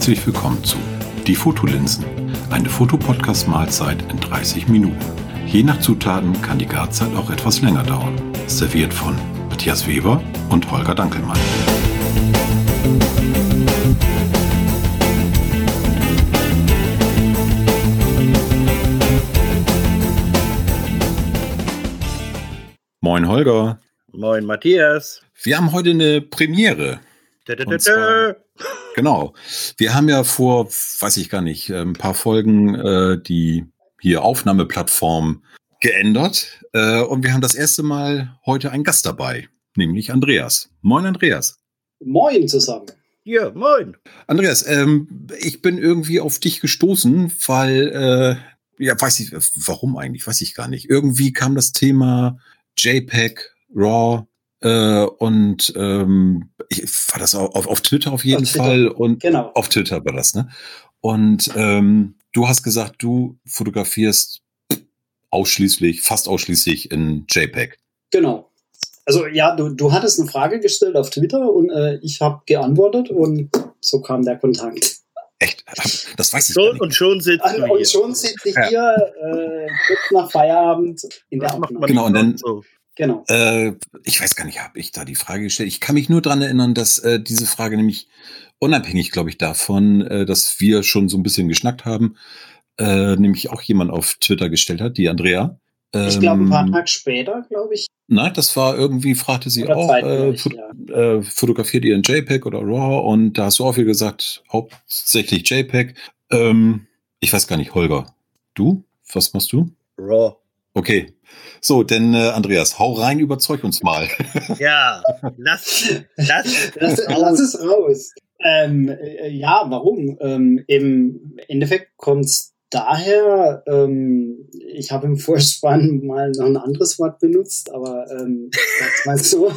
Herzlich willkommen zu Die Fotolinsen, eine Fotopodcast-Mahlzeit in 30 Minuten. Je nach Zutaten kann die Garzeit auch etwas länger dauern. Serviert von Matthias Weber und Holger Dankelmann. Moin Holger. Moin Matthias. Wir haben heute eine Premiere. Da, da, da, zwar, genau. Wir haben ja vor, weiß ich gar nicht, ein paar Folgen äh, die hier Aufnahmeplattform geändert. Äh, und wir haben das erste Mal heute einen Gast dabei, nämlich Andreas. Moin Andreas. Moin zusammen. Ja, moin. Andreas, ähm, ich bin irgendwie auf dich gestoßen, weil, äh, ja, weiß ich, warum eigentlich, weiß ich gar nicht. Irgendwie kam das Thema JPEG, RAW, äh, und ähm, ich, war das auf, auf Twitter auf jeden auf Fall und genau. auf Twitter war das, ne? Und ähm, du hast gesagt, du fotografierst ausschließlich, fast ausschließlich in JPEG. Genau. Also ja, du, du hattest eine Frage gestellt auf Twitter und äh, ich habe geantwortet und so kam der Kontakt. Echt? Das weiß ich so, nicht. Und schon sitzt also, du Und hier. schon sitze ich hier äh, kurz nach Feierabend in Das der Aufnahme. Genau, und dann- so. Genau. Äh, ich weiß gar nicht, habe ich da die Frage gestellt? Ich kann mich nur dran erinnern, dass äh, diese Frage nämlich unabhängig, glaube ich, davon, äh, dass wir schon so ein bisschen geschnackt haben, äh, nämlich auch jemand auf Twitter gestellt hat, die Andrea. Ich glaube, ein paar Ähm, Tage später, glaube ich. Nein, das war irgendwie, fragte sie Oder auch, äh, fot ja. äh, fotografiert ihr in JPEG oder RAW? Und da hast du auch wieder gesagt, hauptsächlich JPEG. Ähm, ich weiß gar nicht, Holger, du? Was machst du? Raw. Okay. So, denn äh, Andreas, hau rein, überzeug uns mal. Ja, lass, lass, Lass, lass es raus. Ähm, äh, ja, warum? Ähm, Im Endeffekt kommt es daher, ähm, ich habe im Vorspann mal noch ein anderes Wort benutzt, aber ähm, sag's mal so.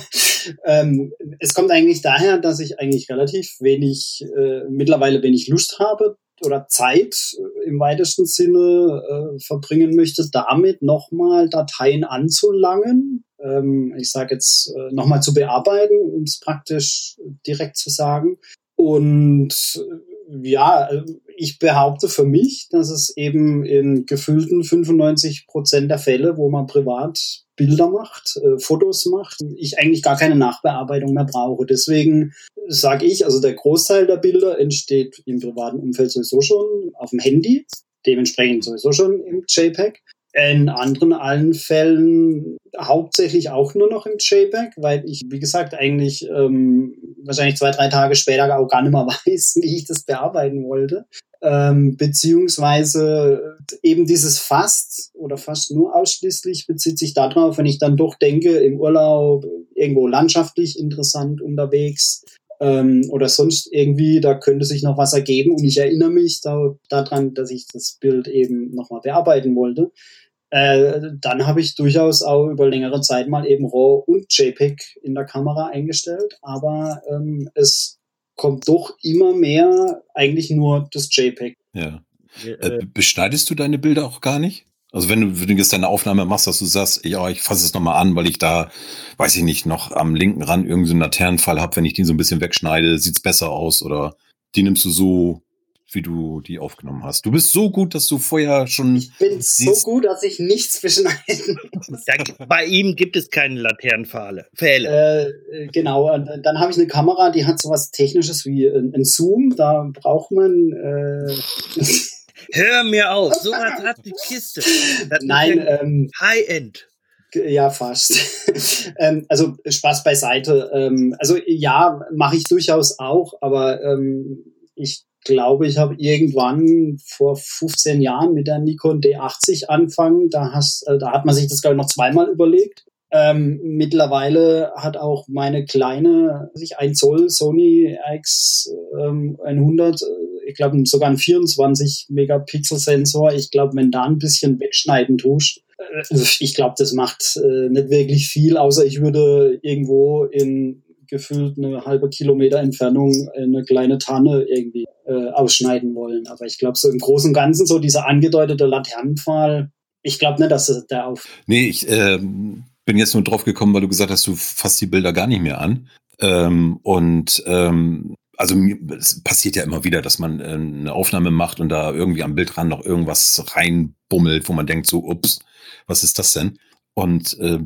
Ähm, es kommt eigentlich daher, dass ich eigentlich relativ wenig, äh, mittlerweile wenig Lust habe oder Zeit äh, im weitesten Sinne äh, verbringen möchte, damit nochmal Dateien anzulangen. Ähm, ich sage jetzt äh, nochmal zu bearbeiten, um es praktisch direkt zu sagen. Und äh, ja, äh, ich behaupte für mich, dass es eben in gefühlten 95 Prozent der Fälle, wo man privat Bilder macht, äh, Fotos macht, ich eigentlich gar keine Nachbearbeitung mehr brauche. Deswegen sage ich, also der Großteil der Bilder entsteht im privaten Umfeld sowieso schon auf dem Handy, dementsprechend sowieso schon im JPEG. In anderen allen Fällen hauptsächlich auch nur noch im JPEG, weil ich, wie gesagt, eigentlich ähm, wahrscheinlich zwei, drei Tage später auch gar nicht mehr weiß, wie ich das bearbeiten wollte. Ähm, beziehungsweise eben dieses fast oder fast nur ausschließlich bezieht sich darauf, wenn ich dann doch denke, im Urlaub irgendwo landschaftlich interessant unterwegs ähm, oder sonst irgendwie, da könnte sich noch was ergeben und ich erinnere mich da, daran, dass ich das Bild eben nochmal bearbeiten wollte. Äh, dann habe ich durchaus auch über längere Zeit mal eben RAW und JPEG in der Kamera eingestellt, aber ähm, es kommt doch immer mehr eigentlich nur das JPEG. Ja. Äh, äh, beschneidest du deine Bilder auch gar nicht? Also wenn du, wenn du jetzt deine Aufnahme machst, dass du sagst, ja, ich fasse es nochmal an, weil ich da, weiß ich nicht, noch am linken Rand irgendeinen Laternenfall habe, wenn ich den so ein bisschen wegschneide, sieht's besser aus oder die nimmst du so, wie du die aufgenommen hast. Du bist so gut, dass du vorher schon Ich bin so gut, dass ich nichts beschneiden da, bei ihm gibt es keine Laternenpfähle. Pfähle. Äh, genau, und dann habe ich eine Kamera, die hat sowas Technisches wie ein, ein Zoom. Da braucht man. Äh, Hör mir auf, sowas hat die Kiste. Das nein, ja ähm, High-End. ja, fast. ähm, also Spaß beiseite. Ähm, also ja, mache ich durchaus auch, aber ähm, ich glaube, ich habe irgendwann vor 15 Jahren mit der Nikon D80 angefangen. Da, hast, äh, da hat man sich das, glaube ich, noch zweimal überlegt. Ähm, mittlerweile hat auch meine kleine, sich ein Zoll Sony RX ähm, 100, äh, ich glaube sogar ein 24 Megapixel Sensor. Ich glaube, wenn da ein bisschen wegschneiden tust, äh, ich glaube, das macht äh, nicht wirklich viel, außer ich würde irgendwo in gefühlt eine halbe Kilometer Entfernung eine kleine Tanne irgendwie äh, ausschneiden wollen. Aber ich glaube, so im Großen und Ganzen, so dieser angedeutete Laternenpfahl, ich glaube nicht, dass der auf. Nee, ich ähm, bin jetzt nur drauf gekommen, weil du gesagt hast, du fasst die Bilder gar nicht mehr an. Ähm, und ähm, also es passiert ja immer wieder, dass man äh, eine Aufnahme macht und da irgendwie am Bildrand noch irgendwas reinbummelt, wo man denkt so, ups, was ist das denn? Und äh,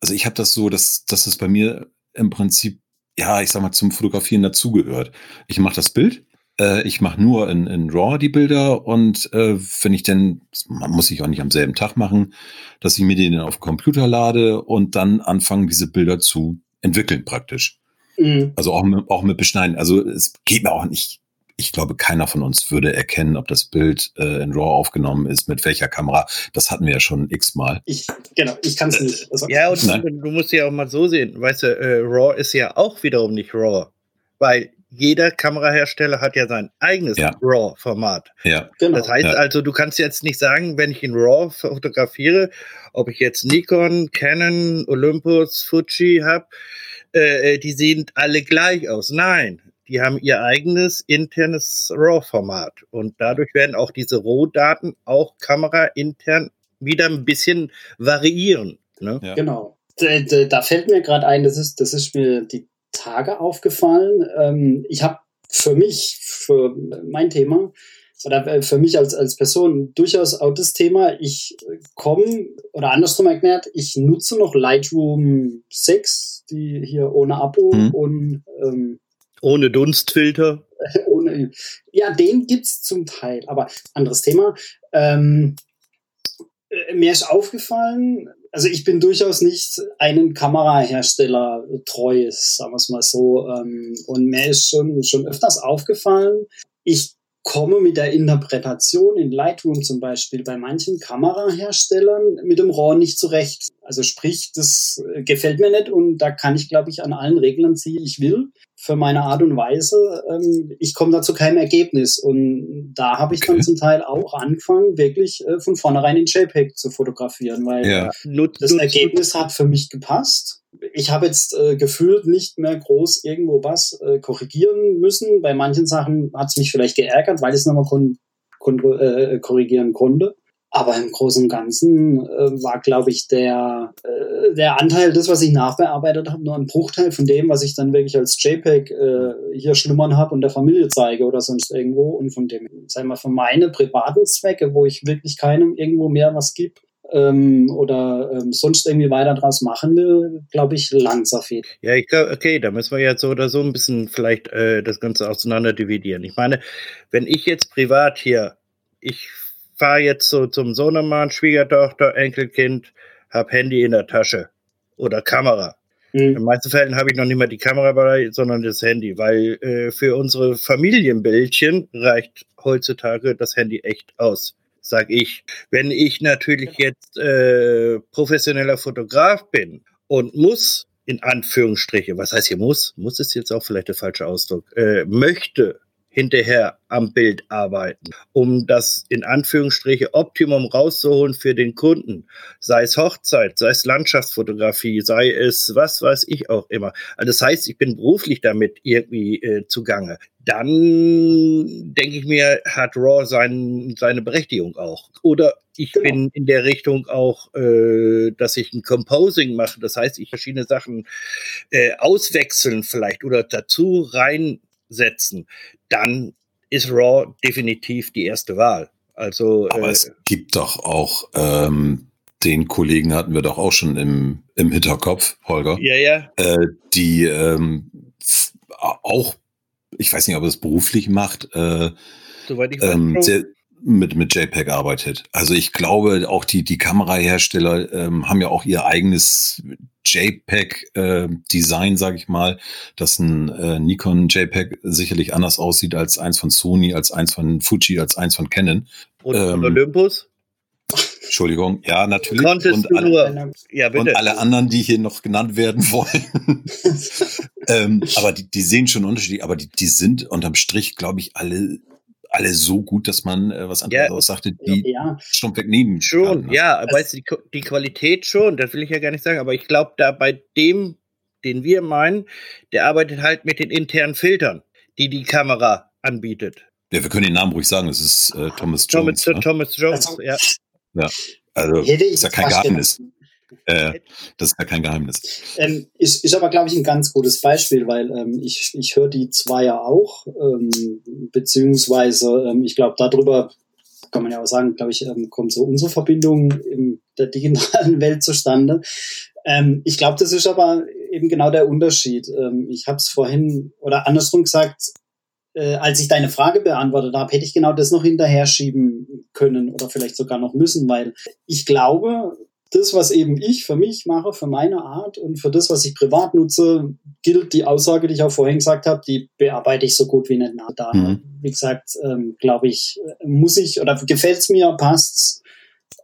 also ich habe das so, dass, dass es bei mir im Prinzip, ja, ich sag mal, zum Fotografieren dazugehört. Ich mache das Bild, äh, ich mache nur in, in RAW die Bilder und äh, wenn ich denn, man muss ich auch nicht am selben Tag machen, dass ich mir den auf den Computer lade und dann anfangen, diese Bilder zu entwickeln praktisch. Mhm. Also auch mit, auch mit Beschneiden. Also es geht mir auch nicht. Ich glaube, keiner von uns würde erkennen, ob das Bild äh, in RAW aufgenommen ist, mit welcher Kamera. Das hatten wir ja schon x-mal. Ich, genau, ich kann es nicht. Also, ja, und Nein. du musst ja auch mal so sehen. Weißt du, äh, RAW ist ja auch wiederum nicht RAW. Weil jeder Kamerahersteller hat ja sein eigenes ja. RAW-Format. Ja. Genau. Das heißt ja. also, du kannst jetzt nicht sagen, wenn ich in RAW fotografiere, ob ich jetzt Nikon, Canon, Olympus, Fuji habe, äh, äh, die sehen alle gleich aus. Nein, die haben ihr eigenes internes RAW-Format und dadurch werden auch diese Rohdaten auch kameraintern wieder ein bisschen variieren. Ne? Ja. Genau. Da, fällt mir gerade ein, das ist, das ist mir die Tage aufgefallen. Ähm, ich habe für mich, für mein Thema, oder äh, für mich als, als Person durchaus auch das Thema, ich komme, oder andersrum erklärt, ich nutze noch Lightroom 6, die hier ohne Abo mhm. und ähm, ohne Dunstfilter. ohne, ja, den gibt's zum Teil, aber anderes Thema. Ähm, äh, mir ist aufgefallen, also ich bin durchaus nicht einen Kamerahersteller treu, sagen wir es mal so. Ähm, und mir ist schon, schon öfters aufgefallen, ich komme mit der Interpretation in Lightroom zum Beispiel bei manchen Kameraherstellern mit dem RAW nicht zurecht. Also sprich, das äh, gefällt mir nicht und da kann ich, glaube ich, an allen Reglern ziehen, ich will für meine Art und Weise. Ähm, ich komme da zu keinem Ergebnis und da habe ich okay. dann zum Teil auch angefangen, wirklich äh, von vornherein in JPEG zu fotografieren, weil ja. das Ergebnis hat für mich gepasst ich habe jetzt äh, gefühlt nicht mehr groß irgendwo was äh, korrigieren müssen. Bei manchen Sachen hat es mich vielleicht geärgert, weil ich es nochmal kon kon äh, korrigieren konnte. Aber im Großen und Ganzen äh, war, glaube ich, der, äh, der Anteil, das, was ich nachbearbeitet habe, nur ein Bruchteil von dem, was ich dann wirklich als JPEG äh, hier schlummern habe und der Familie zeige oder sonst irgendwo. Und von dem, sagen wir, für meine privaten Zwecke, wo ich wirklich keinem irgendwo mehr was gebe, ähm, oder ähm, sonst irgendwie weiter draus machen will, glaube ich, langsam viel. Ja, ich glaube, okay, da müssen wir jetzt so oder so ein bisschen vielleicht äh, das Ganze auseinander dividieren. Ich meine, wenn ich jetzt privat hier, ich fahre jetzt so zum Sohnemann, Schwiegertochter, Enkelkind, hab Handy in der Tasche oder Kamera. Mhm. In den meisten Fällen habe ich noch nicht mal die Kamera bei, sondern das Handy, weil äh, für unsere Familienbildchen reicht heutzutage das Handy echt aus sag ich. Wenn ich natürlich jetzt äh, professioneller Fotograf bin und muss, in Anführungsstriche, was heißt hier muss? Muss ist jetzt auch vielleicht der falsche Ausdruck, äh, möchte hinterher am Bild arbeiten, um das in Anführungsstriche Optimum rauszuholen für den Kunden. Sei es Hochzeit, sei es Landschaftsfotografie, sei es was weiß ich auch immer. Also das heißt, ich bin beruflich damit irgendwie äh, zugange. Dann denke ich mir, hat Raw sein, seine Berechtigung auch. Oder ich genau. bin in der Richtung auch, äh, dass ich ein Composing mache. Das heißt, ich verschiedene Sachen äh, auswechseln vielleicht oder dazu reinsetzen dann ist Raw definitiv die erste Wahl. Also, Aber äh, es gibt doch auch ähm, den Kollegen hatten wir doch auch schon im, im Hinterkopf, Holger. Ja, ja. Äh, die ähm, auch, ich weiß nicht, ob er es beruflich macht, äh, Soweit ich weiß, ähm, sehr, mit, mit JPEG arbeitet. Also ich glaube, auch die, die Kamerahersteller ähm, haben ja auch ihr eigenes JPEG-Design, äh, sage ich mal, dass ein äh, Nikon JPEG sicherlich anders aussieht als eins von Sony, als eins von Fuji, als eins von Canon. Und ähm, Olympus? Entschuldigung, ja, natürlich. Konntest und, alle, nur, ja, bitte. und alle anderen, die hier noch genannt werden wollen. ähm, aber die, die sehen schon Unterschiede, aber die, die sind unterm Strich, glaube ich, alle alle so gut, dass man, äh, was anderes ja, sagte, die ja. stumpf wegnehmen Schon, kann, ne? ja, aber weißt du, die, die, Qualität schon, das will ich ja gar nicht sagen, aber ich glaube, da bei dem, den wir meinen, der arbeitet halt mit den internen Filtern, die die Kamera anbietet. Ja, wir können den Namen ruhig sagen, es ist äh, Thomas Jones. Thomas, ne? Thomas Jones, also, ja. Ja, also ist ja kein Geheimnis. Äh, das ist ja kein Geheimnis. Ähm, ist, ist aber, glaube ich, ein ganz gutes Beispiel, weil ähm, ich, ich höre die zwei ja auch, ähm, beziehungsweise ähm, ich glaube, darüber kann man ja auch sagen, glaube ich, ähm, kommt so unsere Verbindung in der digitalen Welt zustande. Ähm, ich glaube, das ist aber eben genau der Unterschied. Ich habe es vorhin oder andersrum gesagt, äh, als ich deine Frage beantwortet habe, hätte ich genau das noch hinterher schieben können oder vielleicht sogar noch müssen, weil ich glaube, das, was eben ich für mich mache, für meine Art und für das, was ich privat nutze, gilt die Aussage, die ich auch vorhin gesagt habe, die bearbeite ich so gut wie nicht nach. Da, mhm. wie gesagt, ähm, glaube ich, muss ich oder gefällt es mir, passt's,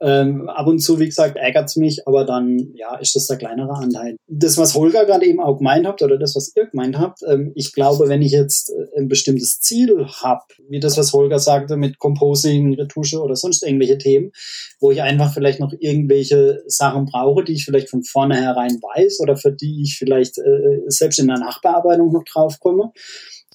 ähm, ab und zu, wie gesagt, ärgert es mich, aber dann, ja, ist das der kleinere Anteil. Das, was Holger gerade eben auch gemeint habt, oder das, was ihr gemeint habt, ähm, ich glaube, wenn ich jetzt äh, ein bestimmtes Ziel habe, wie das, was Holger sagte, mit Composing, Retusche oder sonst irgendwelche Themen, wo ich einfach vielleicht noch irgendwelche Sachen brauche, die ich vielleicht von vornherein weiß oder für die ich vielleicht äh, selbst in der Nachbearbeitung noch draufkomme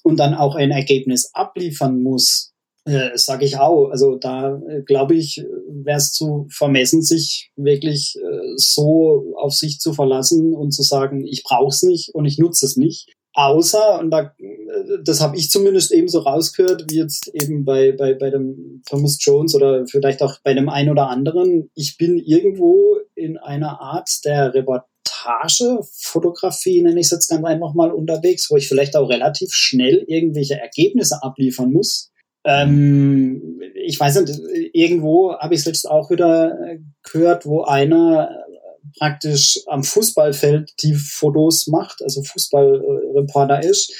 und dann auch ein Ergebnis abliefern muss, äh, sage ich auch. Also da äh, glaube ich, wäre es zu vermessen, sich wirklich äh, so auf sich zu verlassen und zu sagen, ich brauche es nicht und ich nutze es nicht. Außer, und da, äh, das habe ich zumindest eben so rausgehört, wie jetzt eben bei, bei, bei dem Thomas Jones oder vielleicht auch bei dem einen oder anderen, ich bin irgendwo in einer Art der Reportagefotografie, nenne ich es jetzt ganz einfach mal unterwegs, wo ich vielleicht auch relativ schnell irgendwelche Ergebnisse abliefern muss ähm, ich weiß nicht, irgendwo habe ich es letztens auch wieder äh, gehört, wo einer äh, praktisch am Fußballfeld die Fotos macht, also Fußballreporter ist,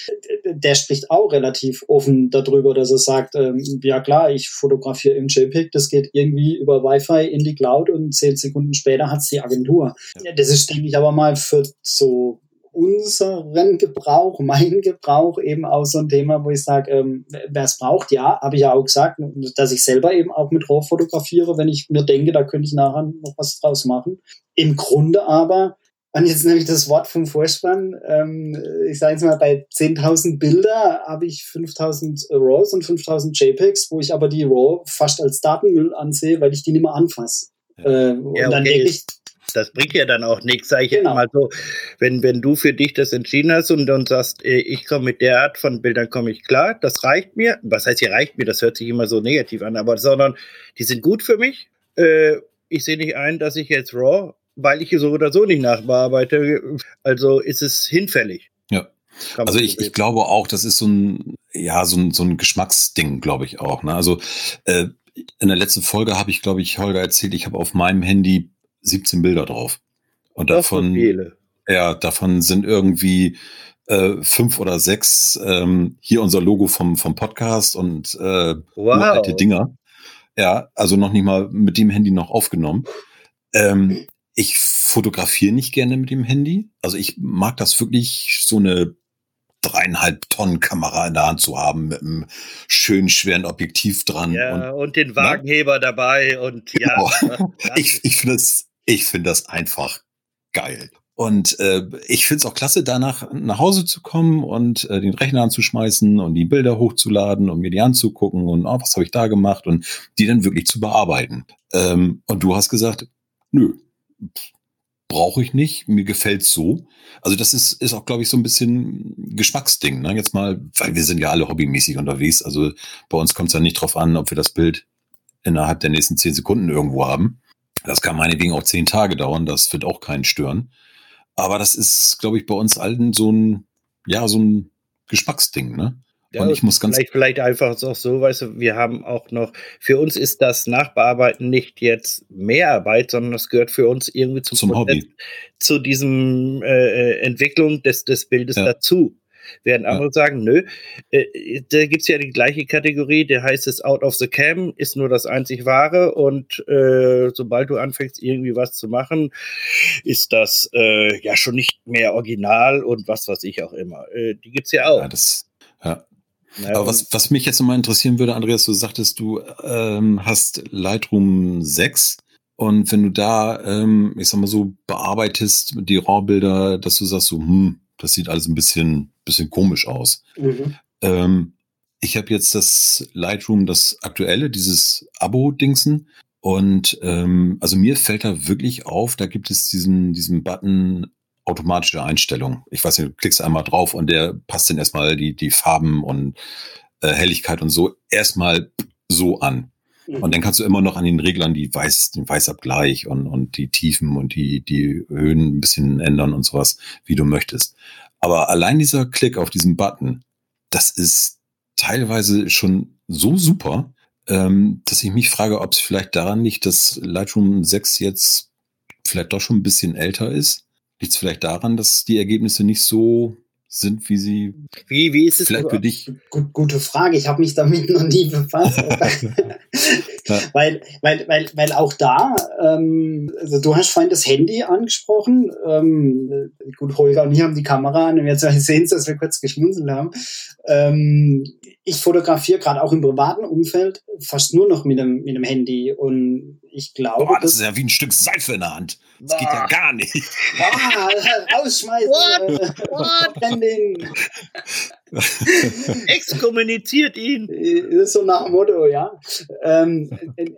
der spricht auch relativ offen darüber, dass er sagt, ähm, ja klar, ich fotografiere im JPEG, das geht irgendwie über Wi-Fi in die Cloud und zehn Sekunden später hat's die Agentur. Ja. Das ist, denke ich, aber mal für so unseren Gebrauch, meinen Gebrauch eben auch so ein Thema, wo ich sage, ähm, wer es braucht, ja, habe ich ja auch gesagt, dass ich selber eben auch mit RAW fotografiere, wenn ich mir denke, da könnte ich nachher noch was draus machen. Im Grunde aber, und jetzt nehme ich das Wort vom Vorspann, ähm, ich sage jetzt mal, bei 10.000 Bilder habe ich 5.000 RAWs und 5.000 JPEGs, wo ich aber die RAW fast als Datenmüll ansehe, weil ich die nicht mehr anfasse. Ja. Äh, und ja, okay. dann wirklich das bringt ja dann auch nichts, sage ich genau. jetzt mal so. Wenn, wenn du für dich das entschieden hast und dann sagst, äh, ich komme mit der Art von Bildern, komme ich klar, das reicht mir. Was heißt hier reicht mir? Das hört sich immer so negativ an, aber sondern die sind gut für mich. Äh, ich sehe nicht ein, dass ich jetzt RAW, weil ich so oder so nicht nachbearbeite, also ist es hinfällig. Ja. Also ich, ich glaube auch, das ist so ein, ja, so ein, so ein Geschmacksding, glaube ich auch. Ne? Also äh, in der letzten Folge habe ich, glaube ich, Holger erzählt, ich habe auf meinem Handy 17 Bilder drauf. Und davon, ja, davon sind irgendwie äh, fünf oder sechs ähm, hier unser Logo vom, vom Podcast und äh, wow. alte Dinger. Ja, also noch nicht mal mit dem Handy noch aufgenommen. Ähm, ich fotografiere nicht gerne mit dem Handy. Also ich mag das wirklich so eine dreieinhalb Tonnen Kamera in der Hand zu haben mit einem schönen schweren Objektiv dran. Ja, und, und den ne? Wagenheber ja? dabei und ja. Genau. ich ich finde es ich finde das einfach geil. Und äh, ich finde es auch klasse, danach nach Hause zu kommen und äh, den Rechner anzuschmeißen und die Bilder hochzuladen und mir die anzugucken und oh, was habe ich da gemacht und die dann wirklich zu bearbeiten. Ähm, und du hast gesagt, nö, brauche ich nicht, mir gefällt's so. Also das ist, ist auch, glaube ich, so ein bisschen Geschmacksding. Ne? Jetzt mal, weil wir sind ja alle hobbymäßig unterwegs. Also bei uns kommt es ja nicht drauf an, ob wir das Bild innerhalb der nächsten zehn Sekunden irgendwo haben. Das kann meinetwegen auch zehn Tage dauern, das wird auch keinen stören. Aber das ist, glaube ich, bei uns allen so ein, ja, so ein Geschmacksding, ne? Ja, und ich muss ganz vielleicht, vielleicht einfach auch so, weißt du, wir haben auch noch, für uns ist das Nachbearbeiten nicht jetzt mehr Arbeit, sondern das gehört für uns irgendwie zum, zum Hobby. zu diesem äh, äh, Entwicklung des, des Bildes ja. dazu. Werden andere ja. sagen, nö, äh, da gibt es ja die gleiche Kategorie, der heißt es Out of the Cam, ist nur das einzig wahre und äh, sobald du anfängst, irgendwie was zu machen, ist das äh, ja schon nicht mehr original und was weiß ich auch immer. Äh, die gibt es ja auch. Ja, das, ja. Ja, Aber was, was mich jetzt nochmal interessieren würde, Andreas, du sagtest, du ähm, hast Lightroom 6 und wenn du da, ähm, ich sag mal so, bearbeitest die RAW-Bilder, dass du sagst so, hm, das sieht alles ein bisschen, bisschen komisch aus. Mhm. Ähm, ich habe jetzt das Lightroom, das aktuelle, dieses Abo-Dingsen. Und ähm, also mir fällt da wirklich auf, da gibt es diesen, diesen Button automatische Einstellung. Ich weiß nicht, du klickst einmal drauf und der passt dann erstmal die, die Farben und äh, Helligkeit und so erstmal so an. Mhm. Und dann kannst du immer noch an den Reglern die Weiß, den Weißabgleich und, und die Tiefen und die, die Höhen ein bisschen ändern und sowas, wie du möchtest. Aber allein dieser Klick auf diesen Button, das ist teilweise schon so super, ähm, dass ich mich frage, ob es vielleicht daran liegt, dass Lightroom 6 jetzt vielleicht doch schon ein bisschen älter ist. Liegt es vielleicht daran, dass die Ergebnisse nicht so sind, wie sie. Wie, wie ist es vielleicht für dich? Gut, gute Frage. Ich habe mich damit noch nie befasst. ja. weil, weil, weil, weil auch da, ähm, also du hast vorhin das Handy angesprochen. Ähm, gut, Holger und ich haben die Kamera an und jetzt sehen Sie, dass wir kurz geschmunzelt haben. Ähm, ich fotografiere gerade auch im privaten Umfeld fast nur noch mit dem, mit dem Handy und ich glaube. Boah, das, ist ja wie ein Stück Seife in der Hand. Das geht ja gar nicht. Boah, rausschmeißen. What? What? Exkommuniziert ihn. Das ist so nach dem Motto, ja. Ähm,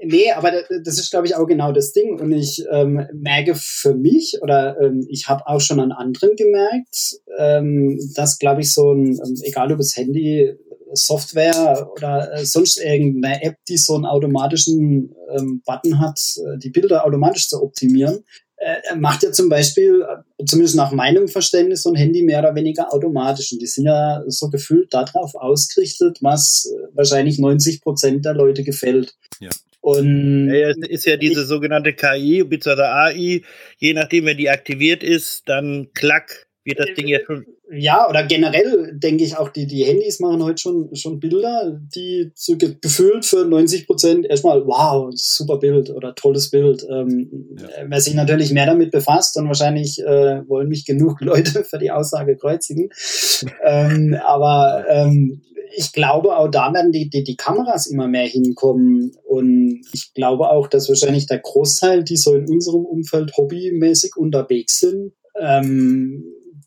nee, aber das ist, glaube ich, auch genau das Ding. Und ich ähm, merke für mich, oder ähm, ich habe auch schon an anderen gemerkt, ähm, dass, glaube ich, so ein, ähm, egal ob das Handy Software oder äh, sonst irgendeine App, die so einen automatischen ähm, Button hat, äh, die Bilder automatisch zu optimieren, äh, macht ja zum Beispiel, äh, zumindest nach meinem Verständnis, so ein Handy mehr oder weniger automatisch. Und die sind ja so gefühlt darauf ausgerichtet, was wahrscheinlich 90 Prozent der Leute gefällt. Ja. Und ja, es ist ja diese sogenannte KI bzw. AI, je nachdem, wenn die aktiviert ist, dann klack, wird das Ding ja schon. Ja, oder generell denke ich auch, die, die Handys machen heute schon, schon Bilder, die so gefühlt für 90 Prozent erstmal, wow, super Bild oder tolles Bild. Ähm, ja. Wer sich natürlich mehr damit befasst und wahrscheinlich äh, wollen mich genug Leute für die Aussage kreuzigen. ähm, aber ähm, ich glaube, auch da werden die, die, die Kameras immer mehr hinkommen. Und ich glaube auch, dass wahrscheinlich der Großteil, die so in unserem Umfeld hobbymäßig unterwegs sind, ähm,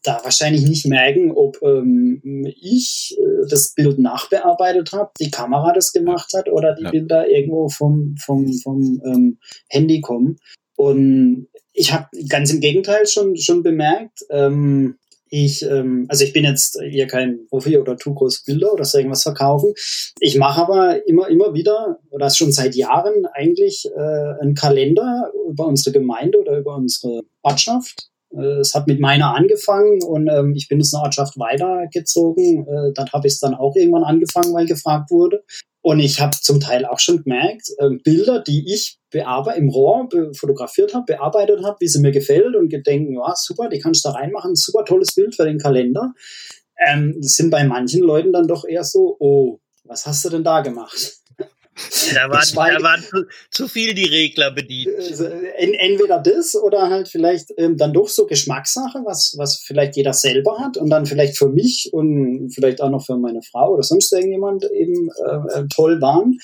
da wahrscheinlich nicht merken, ob ähm, ich äh, das Bild nachbearbeitet habe, die Kamera das gemacht hat oder die ja. Bilder irgendwo vom, vom, vom ähm, Handy kommen. Und ich habe ganz im Gegenteil schon, schon bemerkt, ähm, ich, ähm, also ich bin jetzt hier kein Profi oder tu groß Bilder oder so irgendwas verkaufen. Ich mache aber immer, immer wieder, oder schon seit Jahren eigentlich, äh, einen Kalender über unsere Gemeinde oder über unsere Ortschaft es hat mit meiner angefangen und ähm, ich bin jetzt eine Ortschaft weitergezogen. Äh, dann habe ich es dann auch irgendwann angefangen, weil gefragt wurde. Und ich habe zum Teil auch schon gemerkt, äh, Bilder, die ich im Rohr fotografiert habe, bearbeitet habe, wie sie mir gefällt und gedenken, ja, super, die kannst du da reinmachen, super tolles Bild für den Kalender. Ähm, sind bei manchen Leuten dann doch eher so, oh, was hast du denn da gemacht? Da waren, da waren zu, zu, viel die Regler bedient. Also, entweder das oder halt vielleicht ähm, dann doch so Geschmackssache, was, was vielleicht jeder selber hat und dann vielleicht für mich und vielleicht auch noch für meine Frau oder sonst irgendjemand eben äh, äh toll waren.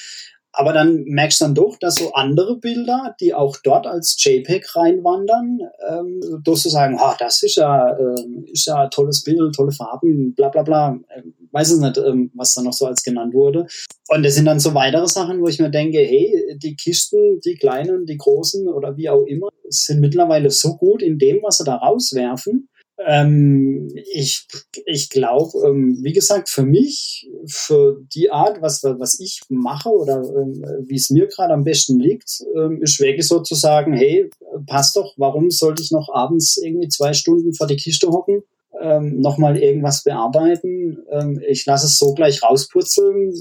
Aber dann merkst du dann doch, dass so andere Bilder, die auch dort als JPEG reinwandern, ähm, doch so sagen, ah, das ist ja, äh, ist ja ein tolles Bild, tolle Farben, bla bla bla. Ähm, weiß es nicht, ähm, was da noch so als genannt wurde. Und das sind dann so weitere Sachen, wo ich mir denke, hey, die Kisten, die kleinen, die großen oder wie auch immer, sind mittlerweile so gut in dem, was sie da rauswerfen, ähm, ich ich glaube, ähm, wie gesagt, für mich, für die Art, was, was ich mache oder ähm, wie es mir gerade am besten liegt, ähm, ist wirklich so zu sagen, hey, passt doch, warum sollte ich noch abends irgendwie zwei Stunden vor die Kiste hocken, ähm, nochmal irgendwas bearbeiten? Ähm, ich lasse es so gleich rauspurzeln.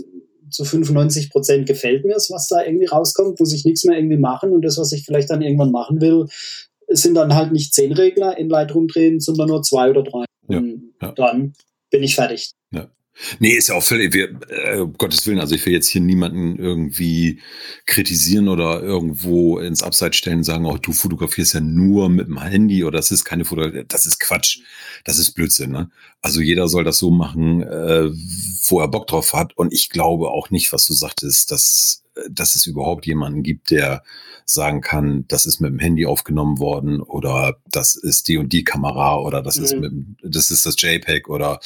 Zu 95 Prozent gefällt mir es, was da irgendwie rauskommt, muss ich nichts mehr irgendwie machen und das, was ich vielleicht dann irgendwann machen will, sind dann halt nicht zehn Regler in Lightroom drehen, sondern nur zwei oder drei. Ja, ja. dann bin ich fertig. Ja. Nee, ist ja auch völlig, wir, äh, um Gottes Willen, also ich will jetzt hier niemanden irgendwie kritisieren oder irgendwo ins Abseits stellen und sagen, oh, du fotografierst ja nur mit dem Handy oder das ist keine Foto, das ist Quatsch, das ist Blödsinn, ne? Also jeder soll das so machen, äh, wo er Bock drauf hat und ich glaube auch nicht, was du sagtest, dass, dass es überhaupt jemanden gibt, der sagen kann, das ist mit dem Handy aufgenommen worden oder das ist die und die Kamera oder das mhm. ist mit, das ist das JPEG oder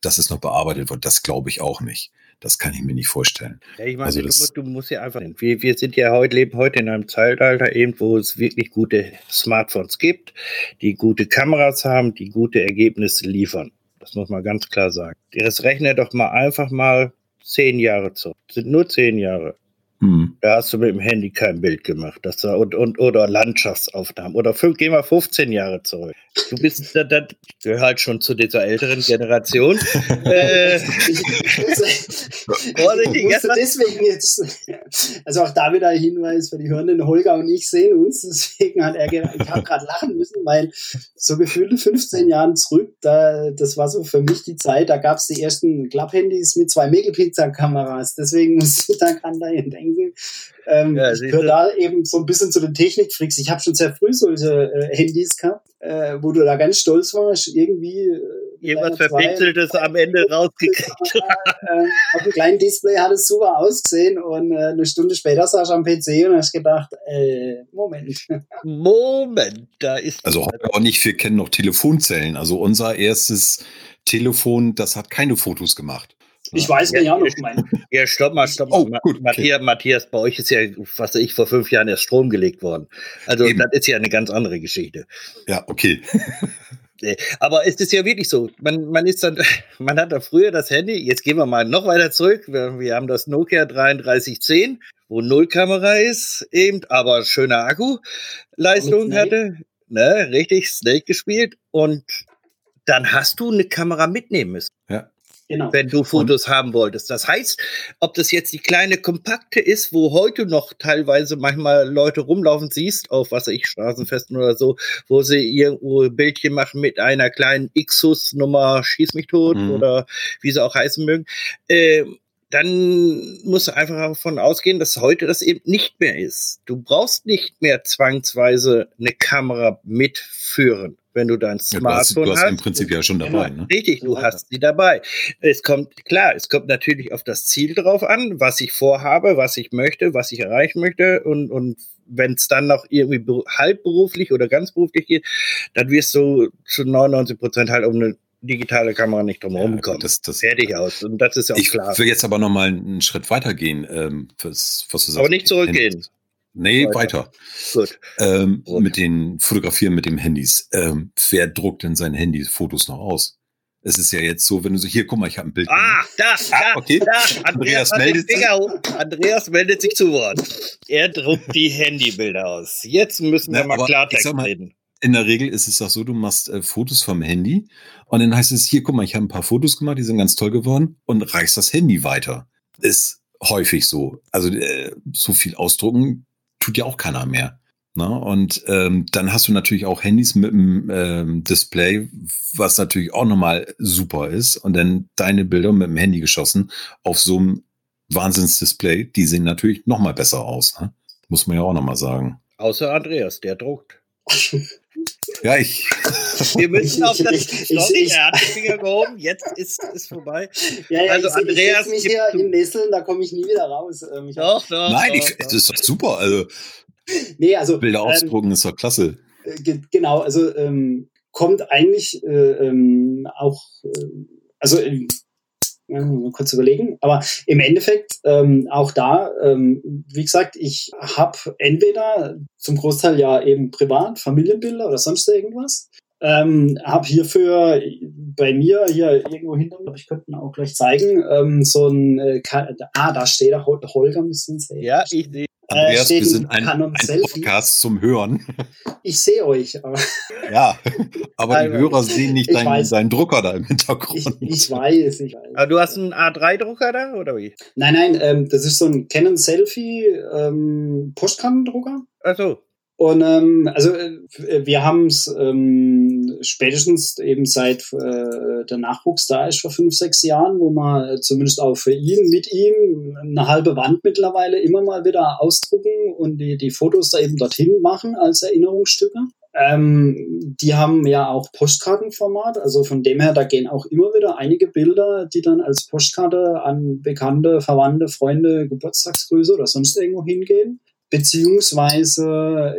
das ist noch bearbeitet worden. Das glaube ich auch nicht. Das kann ich mir nicht vorstellen. Ja, ich meine, also du, du, musst ja einfach, wir, wir sind ja heute, leben heute in einem Zeitalter eben, wo es wirklich gute Smartphones gibt, die gute Kameras haben, die gute Ergebnisse liefern. Das muss man ganz klar sagen. Das rechne doch mal einfach mal zehn Jahre zurück. Das sind nur zehn Jahre. Hm. Da hast du mit dem Handy kein Bild gemacht. Das war, und, und, oder Landschaftsaufnahmen. Oder fünf, geh mal 15 Jahre zurück. Du bist, da, da, gehör halt schon zu dieser älteren Generation. äh, deswegen jetzt, also auch da wieder ein Hinweis für die Hörenden, Holger und ich sehen uns, deswegen hat er, ich habe gerade lachen müssen, weil so gefühlte 15 Jahren zurück, da, das war so für mich die Zeit, da gab es die ersten Klapphandys mit zwei Megapixel-Kameras, deswegen musste ich da gerade dahin denken denken. Ähm, ja, ich gehöre da eben so ein bisschen zu den Technikfreaks. Ich habe schon sehr früh solche äh, Handys gehabt, äh, wo du da ganz stolz warst, irgendwie. Äh, Jemand Verpixeltes am Ende rausgekriegt. äh, auf dem kleinen Display hat es super ausgesehen und äh, eine Stunde später saß ich am PC und hast gedacht, äh, Moment. Moment, da ist. Also auch nicht, viel kennen noch Telefonzellen. Also unser erstes Telefon, das hat keine Fotos gemacht. Ich weiß ja, auch noch mein. Ja, stopp mal, stopp mal. Oh, gut, Matthias, okay. Matthias, bei euch ist ja, was weiß ich, vor fünf Jahren erst Strom gelegt worden. Also Eben. das ist ja eine ganz andere Geschichte. Ja, okay. Aber es ist ja wirklich so. Man, man ist dann, man hat da früher das Handy, jetzt gehen wir mal noch weiter zurück. Wir, wir haben das Nokia 3310, wo Nullkamera ist, eben, aber schöner Akku-Leistung hatte. Ne, richtig, Snake gespielt. Und dann hast du eine Kamera mitnehmen müssen. Ja. Genau. Wenn du Fotos und haben wolltest. Das heißt, ob das jetzt die kleine kompakte ist, wo heute noch teilweise manchmal Leute rumlaufen siehst, auf was ich, Straßenfesten oder so, wo sie irgendwo Bildchen machen mit einer kleinen Xus-Nummer, schieß mich tot mhm. oder wie sie auch heißen mögen, äh, dann musst du einfach davon ausgehen, dass heute das eben nicht mehr ist. Du brauchst nicht mehr zwangsweise eine Kamera mitführen wenn du dein Smartphone hast. du hast. im Prinzip ja schon dabei. Ne? Richtig, du hast sie dabei. Es kommt, klar, es kommt natürlich auf das Ziel drauf an, was ich vorhabe, was ich möchte, was ich erreichen möchte und, und wenn es dann noch irgendwie halbberuflich oder ganz beruflich geht, dann wirst du zu 99 Prozent halt um eine digitale Kamera nicht drumherum ja, kommen. Das, das, Fertig aus. Und das ist ja auch ich klar. Ich will jetzt aber noch mal einen Schritt weitergehen, ähm, was, was du sagst. Aber nicht zurückgehen. Nee, weiter. weiter. Gut. Ähm, Gut. Mit den Fotografieren mit dem Handys. Ähm, wer druckt denn sein Handy Fotos noch aus? Es ist ja jetzt so, wenn du so, hier, guck mal, ich habe ein Bild. Ah, da, da, ah, okay. da. Andreas, Andreas meldet sich. Andreas meldet sich zu Wort. Er druckt die Handybilder aus. Jetzt müssen wir Na, mal Klartext mal, reden. In der Regel ist es auch so, du machst äh, Fotos vom Handy und dann heißt es, hier, guck mal, ich habe ein paar Fotos gemacht, die sind ganz toll geworden und reichst das Handy weiter. Ist häufig so. Also äh, so viel ausdrucken tut ja auch keiner mehr. Ne? Und ähm, dann hast du natürlich auch Handys mit einem ähm, Display, was natürlich auch nochmal super ist. Und dann deine Bilder mit dem Handy geschossen auf so einem Wahnsinnsdisplay, die sehen natürlich nochmal besser aus. Ne? Muss man ja auch nochmal sagen. Außer Andreas, der druckt. Ja, ich. Wir müssen auf das Story. Er hat den Finger gehoben. Jetzt ist es vorbei. Ja, ja, also ich, Andreas. Ich mich hier in Nesseln, da komme ich nie wieder raus. Ähm, doch, doch, Nein, doch, ich, das ist doch super. Also, nee, also Bilder ähm, ausdrucken ist doch klasse. Äh, genau, also ähm, kommt eigentlich äh, ähm, auch. Äh, also mal kurz überlegen. Aber im Endeffekt ähm, auch da, ähm, wie gesagt, ich habe entweder zum Großteil ja eben privat, Familienbilder oder sonst irgendwas. Ähm, habe hierfür bei mir hier irgendwo hinter mir, ich könnte ihn auch gleich zeigen, ähm, so ein, äh, ah, da steht der Holger müssen sehen. Ja, ich sehe Andreas, äh, wir sind ein, ein Podcast zum Hören. Ich sehe euch. Aber ja, aber die Hörer sehen nicht deinen, deinen Drucker da im Hintergrund. Ich, ich weiß, ich weiß. Aber du hast einen A3-Drucker da, oder wie? Nein, nein, ähm, das ist so ein Canon Selfie ähm, Postkannendrucker. Ach so. Und ähm, also äh, wir haben es ähm, spätestens eben seit äh, der Nachwuchs da ist vor fünf, sechs Jahren, wo man zumindest auch für ihn, mit ihm eine halbe Wand mittlerweile immer mal wieder ausdrucken und die, die Fotos da eben dorthin machen als Erinnerungsstücke. Ähm, die haben ja auch Postkartenformat, also von dem her, da gehen auch immer wieder einige Bilder, die dann als Postkarte an bekannte, Verwandte, Freunde, Geburtstagsgrüße oder sonst irgendwo hingehen beziehungsweise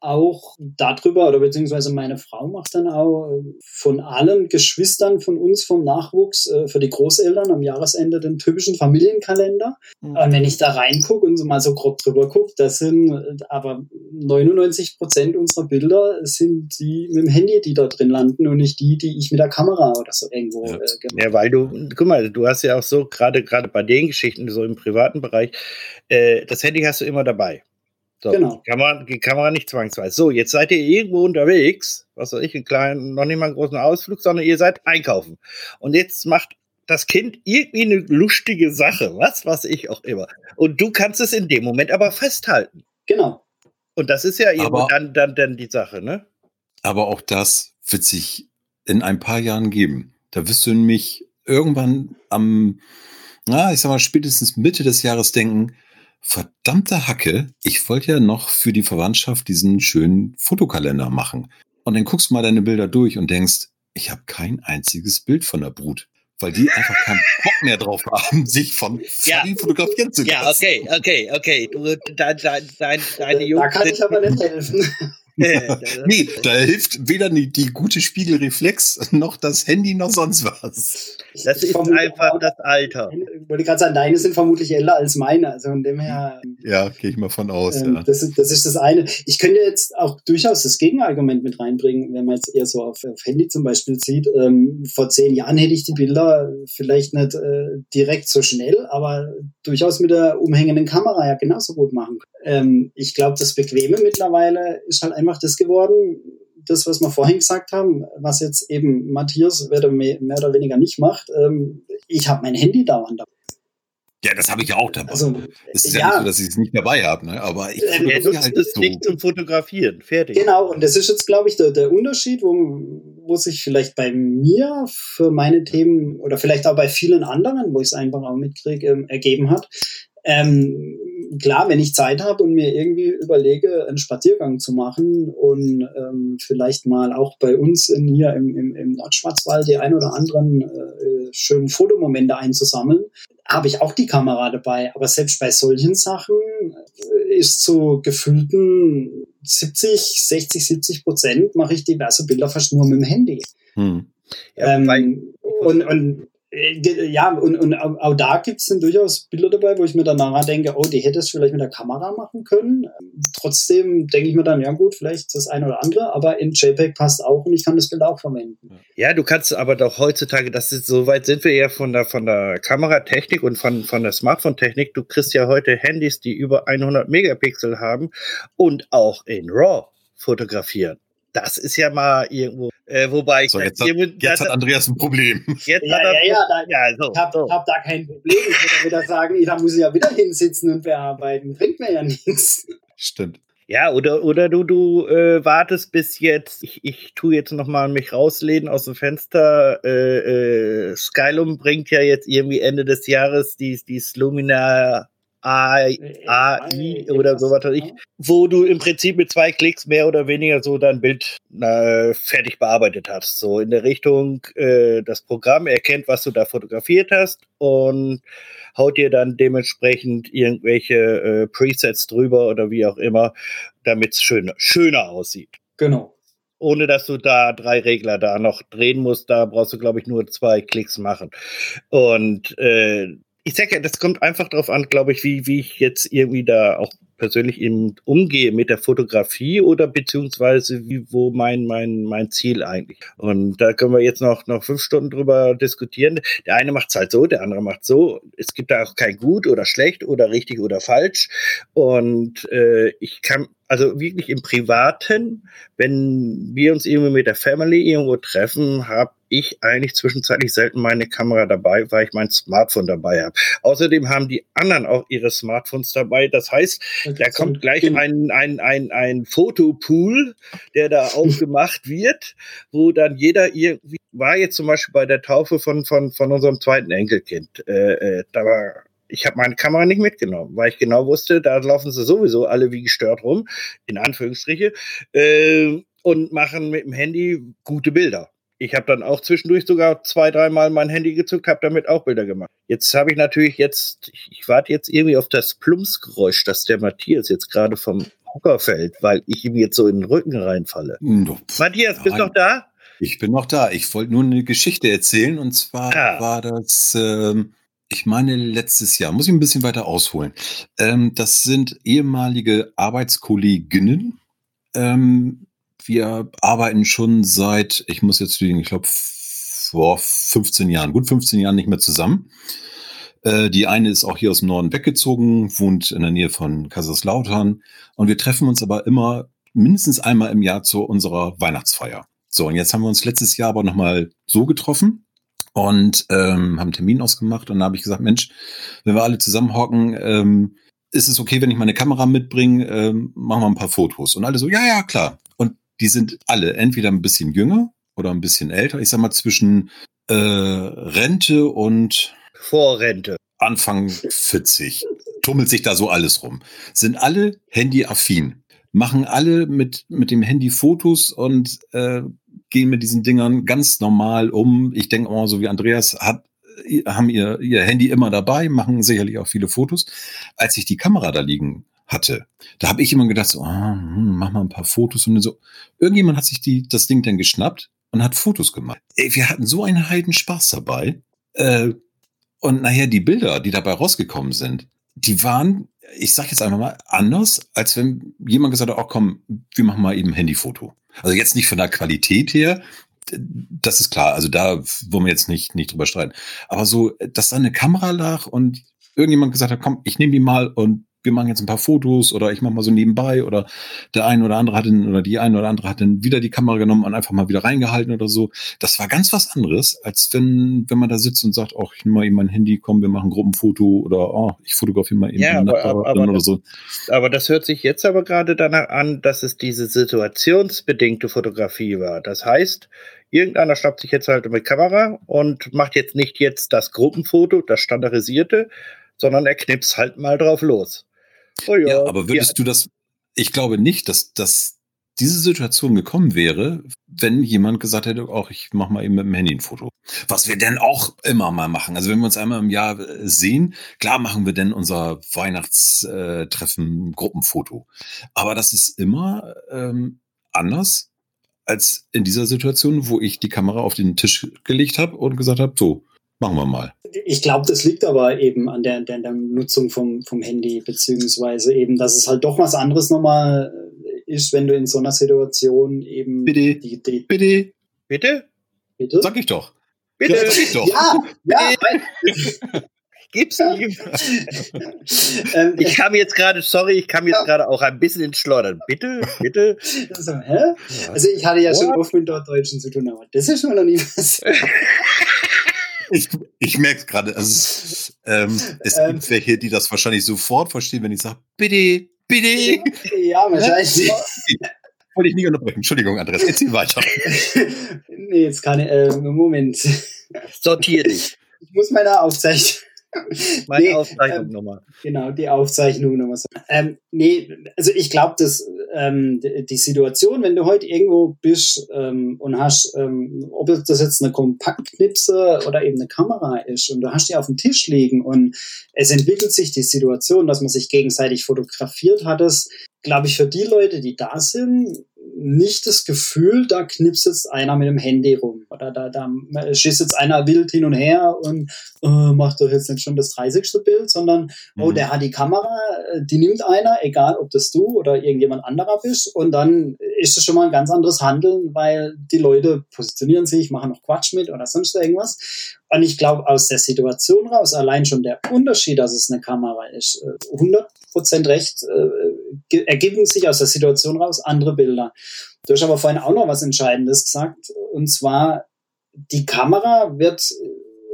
auch darüber, oder beziehungsweise meine Frau macht dann auch äh, von allen Geschwistern von uns vom Nachwuchs äh, für die Großeltern am Jahresende den typischen Familienkalender. Mhm. Und wenn ich da reingucke und so mal so grob drüber gucke, das sind äh, aber 99 Prozent unserer Bilder sind die mit dem Handy, die da drin landen und nicht die, die ich mit der Kamera oder so irgendwo ja. äh, gemacht Ja, weil du, guck mal, du hast ja auch so, gerade gerade bei den Geschichten, so im privaten Bereich, äh, das Handy hast du immer dabei. So, genau. Die Kamera, die Kamera nicht zwangsweise. So, jetzt seid ihr irgendwo unterwegs, was weiß ich, einen kleinen, noch nicht mal einen großen Ausflug, sondern ihr seid einkaufen. Und jetzt macht das Kind irgendwie eine lustige Sache, was weiß ich auch immer. Und du kannst es in dem Moment aber festhalten. Genau. Und das ist ja irgendwo dann, dann, dann die Sache, ne? Aber auch das wird sich in ein paar Jahren geben. Da wirst du nämlich irgendwann am, na, ich sag mal, spätestens Mitte des Jahres denken, verdammte Hacke, ich wollte ja noch für die Verwandtschaft diesen schönen Fotokalender machen. Und dann guckst du mal deine Bilder durch und denkst, ich habe kein einziges Bild von der Brut. Weil die einfach keinen Bock mehr drauf haben, sich von ja. fotografieren zu lassen. Ja, okay, okay, okay. Du, dein, dein, dein, deine Jungs. Da kann ich aber nicht helfen. nee, da hilft weder die, die, gute Spiegelreflex noch das Handy noch sonst was. Das ist einfach das Alter. Ich wollte gerade sagen, deine sind vermutlich älter als meine. Also von dem her. Ja, gehe ich mal von aus. Ähm, ja. das, ist, das ist das eine. Ich könnte jetzt auch durchaus das Gegenargument mit reinbringen, wenn man jetzt eher so auf, auf Handy zum Beispiel sieht. Ähm, vor zehn Jahren hätte ich die Bilder vielleicht nicht äh, direkt so schnell, aber durchaus mit der umhängenden Kamera ja genauso gut machen können. Ähm, ich glaube, das Bequeme mittlerweile ist halt einfach das geworden, das, was wir vorhin gesagt haben, was jetzt eben Matthias mehr, mehr oder weniger nicht macht. Ähm, ich habe mein Handy dauernd dabei. Ja, das habe ich ja auch dabei. Also, es ist ja, ja, nicht so, dass ich es nicht dabei habe, ne? aber ich ähm, ja, halt das so. nicht zum Fotografieren. Fertig. Genau, und das ist jetzt, glaube ich, der, der Unterschied, wo, wo sich vielleicht bei mir für meine Themen oder vielleicht auch bei vielen anderen, wo ich es einfach auch mitkriege, ähm, ergeben hat. Ähm, klar, wenn ich Zeit habe und mir irgendwie überlege, einen Spaziergang zu machen und ähm, vielleicht mal auch bei uns in, hier im, im, im Nordschwarzwald die ein oder anderen äh, schönen Fotomomente einzusammeln, habe ich auch die Kamera dabei. Aber selbst bei solchen Sachen äh, ist zu gefühlten 70, 60, 70 Prozent mache ich diverse Bilder fast nur mit dem Handy. Hm. Ja, ähm, und, und ja, und, und auch da gibt es dann durchaus Bilder dabei, wo ich mir dann nachher denke, oh, die hätte es vielleicht mit der Kamera machen können. Trotzdem denke ich mir dann, ja gut, vielleicht das eine oder andere, aber in JPEG passt auch und ich kann das Bild auch verwenden. Ja, du kannst aber doch heutzutage, das ist, so weit sind wir ja von der, von der Kameratechnik und von, von der Smartphone-Technik, du kriegst ja heute Handys, die über 100 Megapixel haben und auch in RAW fotografieren. Das ist ja mal irgendwo äh, wobei ich so, jetzt, hat, jetzt hat Andreas ein Problem. Jetzt ja, ja, ja, da, ja, so, ich habe so. hab da kein Problem. Ich würde wieder sagen, da muss ich ja wieder hinsitzen und bearbeiten. Bringt mir ja nichts. Stimmt. Ja, oder, oder du, du äh, wartest bis jetzt, ich, ich tue jetzt nochmal mich rauslehnen aus dem Fenster. Äh, äh, Skylum bringt ja jetzt irgendwie Ende des Jahres die, die Lumina AI, AI oder so was weiß ich, wo du im Prinzip mit zwei Klicks mehr oder weniger so dein Bild äh, fertig bearbeitet hast. So in der Richtung, äh, das Programm erkennt, was du da fotografiert hast und haut dir dann dementsprechend irgendwelche äh, Presets drüber oder wie auch immer, damit es schöner, schöner aussieht. Genau ohne dass du da drei Regler da noch drehen musst. Da brauchst du, glaube ich, nur zwei Klicks machen. Und äh, ich sag ja, das kommt einfach darauf an, glaube ich, wie, wie ich jetzt irgendwie da auch persönlich eben umgehe mit der Fotografie oder beziehungsweise wie, wo mein, mein, mein Ziel eigentlich. Und da können wir jetzt noch, noch fünf Stunden drüber diskutieren. Der eine macht es halt so, der andere macht so. Es gibt da auch kein gut oder schlecht oder richtig oder falsch. Und äh, ich kann also wirklich im Privaten, wenn wir uns irgendwie mit der Family irgendwo treffen, habe ich eigentlich zwischenzeitlich selten meine Kamera dabei, weil ich mein Smartphone dabei habe. Außerdem haben die anderen auch ihre Smartphones dabei. Das heißt, da kommt gleich ein, ein, ein, ein Fotopool, der da aufgemacht wird, wo dann jeder irgendwie, war jetzt zum Beispiel bei der Taufe von, von, von unserem zweiten Enkelkind. Äh, äh, da war ich habe meine Kamera nicht mitgenommen, weil ich genau wusste, da laufen sie sowieso alle wie gestört rum, in Anführungsstriche, äh, und machen mit dem Handy gute Bilder. Ich habe dann auch zwischendurch sogar zwei, dreimal mein Handy gezückt, habe damit auch Bilder gemacht. Jetzt habe ich natürlich jetzt, ich, ich warte jetzt irgendwie auf das Plumpsgeräusch, das der Matthias jetzt gerade vom Hocker fällt, weil ich ihm jetzt so in den Rücken reinfalle. No, Matthias, bist du Nein. noch da? Ich bin noch da. Ich wollte nur eine Geschichte erzählen und zwar Ah. war das, ähm, ich meine, letztes Jahr. Muss ich ein bisschen weiter ausholen. Ähm, das sind ehemalige Arbeitskolleginnen. Ähm, wir arbeiten schon seit, ich muss jetzt lügen, ich glaube, vor 15 Jahren, gut 15 Jahren nicht mehr zusammen. Äh, die eine ist auch hier aus dem Norden weggezogen, wohnt in der Nähe von Kaiserslautern. Und wir treffen uns aber immer mindestens einmal im Jahr zu unserer Weihnachtsfeier. So, und jetzt haben wir uns letztes Jahr aber nochmal so getroffen und ähm, haben Termin ausgemacht. Und da habe ich gesagt, Mensch, wenn wir alle zusammenhocken, ähm, ist es okay, wenn ich meine Kamera mitbringe, ähm, machen wir ein paar Fotos. Und alle so, ja, ja, klar. Die sind alle entweder ein bisschen jünger oder ein bisschen älter. Ich sag mal zwischen äh, Rente und Vorrente. Anfang 40. Tummelt sich da so alles rum. Sind alle handyaffin. Machen alle mit, mit dem Handy Fotos und äh, gehen mit diesen Dingern ganz normal um. Ich denke mal, so wie Andreas hat, haben ihr, ihr Handy immer dabei, machen sicherlich auch viele Fotos. Als ich die Kamera da liegen hatte, da habe ich immer gedacht, so, hm, mach mal ein paar Fotos und so. Irgendjemand hat sich die, das Ding dann geschnappt und hat Fotos gemacht. Ey, wir hatten so einen heiden Spaß dabei. Äh, und nachher die Bilder, die dabei rausgekommen sind, die waren, ich sag jetzt einfach mal, anders, als wenn jemand gesagt hat, oh komm, wir machen mal eben Handyfoto. Also jetzt nicht von der Qualität her, das ist klar, also da wollen wir jetzt nicht, nicht drüber streiten. Aber so, dass da eine Kamera lag und irgendjemand gesagt hat, komm, ich nehme die mal und wir machen jetzt ein paar Fotos oder ich mache mal so nebenbei oder der eine oder andere hat dann, oder die eine oder andere hat dann wieder die Kamera genommen und einfach mal wieder reingehalten oder so. Das war ganz was anderes, als wenn, wenn man da sitzt und sagt, oh, ich nehme mal eben mein Handy, komm, wir machen ein Gruppenfoto oder oh, ich fotografiere mal eben Ja, aber- Nachbarn aber oder das- so. Aber das hört sich jetzt aber gerade danach an, dass es diese situationsbedingte Fotografie war. Das heißt, irgendeiner schnappt sich jetzt halt eine Kamera und macht jetzt nicht jetzt das Gruppenfoto, das standardisierte, sondern er knipst halt mal drauf los. Oh Ja, aber würdest du das, ich glaube nicht, dass, dass diese Situation gekommen wäre, wenn jemand gesagt hätte, auch ich mache mal eben mit dem Handy ein Foto. Was wir denn auch immer mal machen. Also wenn wir uns einmal im Jahr äh, sehen, klar machen wir denn unser Weihnachtstreffen Gruppenfoto. Aber das ist immer ähm, anders als in dieser Situation, wo ich die Kamera auf den Tisch gelegt habe und gesagt habe, so, machen wir mal. Ich glaube, das liegt aber eben an der, der, der Nutzung vom, vom Handy, beziehungsweise eben, dass es halt doch was anderes nochmal ist, wenn du in so einer Situation eben Bitte. die, die Bitte, Bitte? bitte? sag ich doch. Bitte? Ja, sag ich doch. Ja, ja. Gib's ihm. ähm, Ich kam jetzt gerade, sorry, ich kam jetzt gerade auch ein bisschen ins Schleudern. Bitte, bitte. so, hä? Also ich hatte ja schon oft mit Norddeutschen zu tun, aber das ist schon noch nie passiert. Ich, ich merke gerade, also, ähm, es Ähm. gibt welche, die das wahrscheinlich sofort verstehen, wenn ich sage, bitte, bitte. ja, wahrscheinlich. Wollte ich nicht unterbrechen. Entschuldigung, Andreas, erzähl weiter. nee, jetzt keine, äh, Moment. Sortier dich. Ich muss meine Aufzeichnung. Meine Nee, Aufzeichnung ähm, nochmal. Genau, die Aufzeichnung nochmal. Ähm, nee, also ich glaube, dass ähm, die die Situation, wenn du heute irgendwo bist ähm, und hast, ähm, ob das jetzt eine Kompaktknipse oder eben eine Kamera ist und du hast die auf dem Tisch liegen und es entwickelt sich die Situation, dass man sich gegenseitig fotografiert hat, es, glaube ich, für die Leute, die da sind, nicht das Gefühl, da knipst jetzt einer mit dem Handy rum oder da, da schießt jetzt einer wild hin und her und äh, macht doch jetzt nicht schon das 30. Bild, sondern oh, mhm. oh, der hat die Kamera, äh, die nimmt einer, egal ob das du oder irgendjemand anderer bist und dann ist das schon mal ein ganz anderes Handeln, weil die Leute positionieren sich, machen noch Quatsch mit oder sonst irgendwas und ich glaube, aus der Situation raus, allein schon der Unterschied, dass es eine Kamera ist, äh, 100 Prozent recht, äh, ergeben sich aus der Situation raus andere Bilder. Du hast aber vorhin auch noch was Entscheidendes gesagt, und zwar die Kamera wird,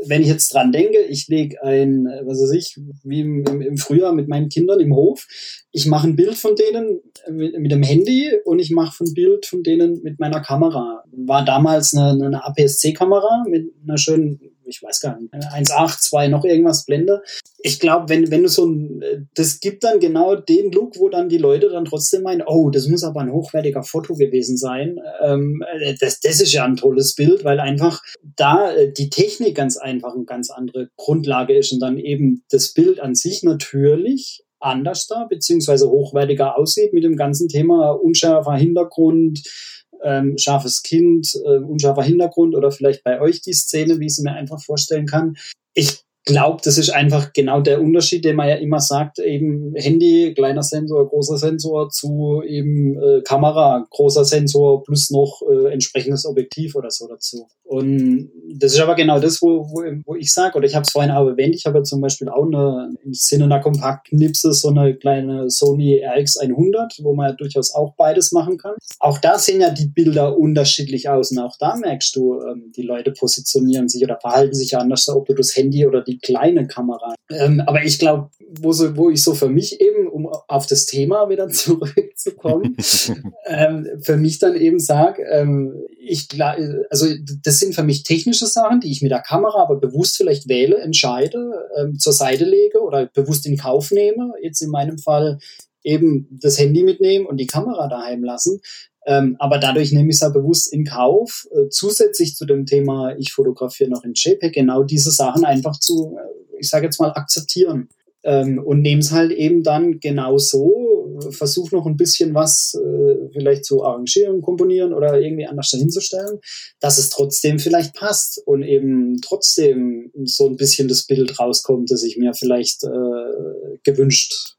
wenn ich jetzt dran denke, ich lege ein, was weiß ich, wie im, im, Frühjahr mit meinen Kindern im Hof, ich mache ein Bild von denen mit, mit dem Handy und ich mache ein Bild von denen mit meiner Kamera. War damals eine, eine APS-C-Kamera mit einer schönen ich weiß gar nicht, 1.8, 2, noch irgendwas Blende. Ich glaube, wenn, wenn du so ein, das gibt dann genau den Look, wo dann die Leute dann trotzdem meinen, oh, das muss aber ein hochwertiger Foto gewesen sein. Ähm, das, das ist ja ein tolles Bild, weil einfach da äh, die Technik ganz einfach eine ganz andere Grundlage ist und dann eben das Bild an sich natürlich anders da, beziehungsweise hochwertiger aussieht mit dem ganzen Thema unschärfer Hintergrund, ähm, scharfes Kind, äh, unscharfer Hintergrund oder vielleicht bei euch die Szene, wie ich sie mir einfach vorstellen kann. Ich glaube, das ist einfach genau der Unterschied, den man ja immer sagt, eben Handy, kleiner Sensor, großer Sensor zu eben äh, Kamera, großer Sensor plus noch äh, entsprechendes Objektiv oder so dazu. Und das ist aber genau das, wo, wo, wo ich sage, oder ich habe es vorhin auch erwähnt, ich habe ja zum Beispiel auch eine, im Sinne einer Kompaktknipse so eine kleine Sony RX100, wo man ja durchaus auch beides machen kann. Auch da sehen ja die Bilder unterschiedlich aus und auch da merkst du, ähm, die Leute positionieren sich oder verhalten sich anders, ob du das Handy oder die kleine Kamera. Ähm, aber ich glaube, wo, so, wo ich so für mich eben, um auf das Thema wieder zurückzukommen, ähm, für mich dann eben sage, ähm, ich, also das sind für mich technische Sachen, die ich mit der Kamera aber bewusst vielleicht wähle, entscheide, ähm, zur Seite lege oder bewusst in Kauf nehme. Jetzt in meinem Fall eben das Handy mitnehmen und die Kamera daheim lassen. Ähm, aber dadurch nehme ich es ja bewusst in Kauf, äh, zusätzlich zu dem Thema, ich fotografiere noch in JPEG, genau diese Sachen einfach zu, äh, ich sage jetzt mal, akzeptieren. Ähm, und nehme es halt eben dann genau so, versuche noch ein bisschen was äh, vielleicht zu arrangieren, komponieren oder irgendwie anders dahinzustellen, dass es trotzdem vielleicht passt und eben trotzdem so ein bisschen das Bild rauskommt, das ich mir vielleicht äh, gewünscht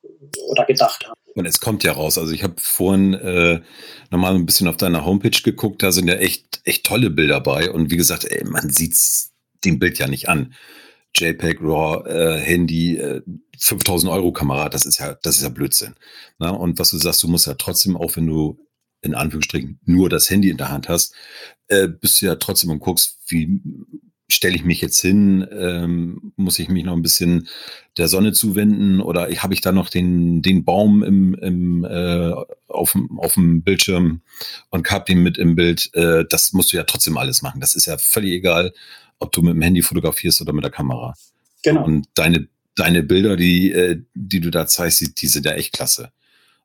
oder gedacht habe. Und es kommt ja raus. Also ich habe vorhin äh, nochmal ein bisschen auf deiner Homepage geguckt, da sind ja echt, echt tolle Bilder bei. Und wie gesagt, ey, man sieht dem Bild ja nicht an. JPEG, RAW, äh, Handy, äh, 5000 Euro Kamera, das ist ja, das ist ja Blödsinn. Na, und was du sagst, du musst ja trotzdem, auch wenn du in Anführungsstrichen nur das Handy in der Hand hast, äh, bist du ja trotzdem und guckst, wie stelle ich mich jetzt hin, ähm, muss ich mich noch ein bisschen der Sonne zuwenden oder habe ich da noch den, den Baum im, im, äh, auf, auf dem Bildschirm und hab den mit im Bild. Äh, das musst du ja trotzdem alles machen. Das ist ja völlig egal, ob du mit dem Handy fotografierst oder mit der Kamera. Genau. Und deine, deine Bilder, die, äh, die du da zeigst, die, die sind ja echt klasse.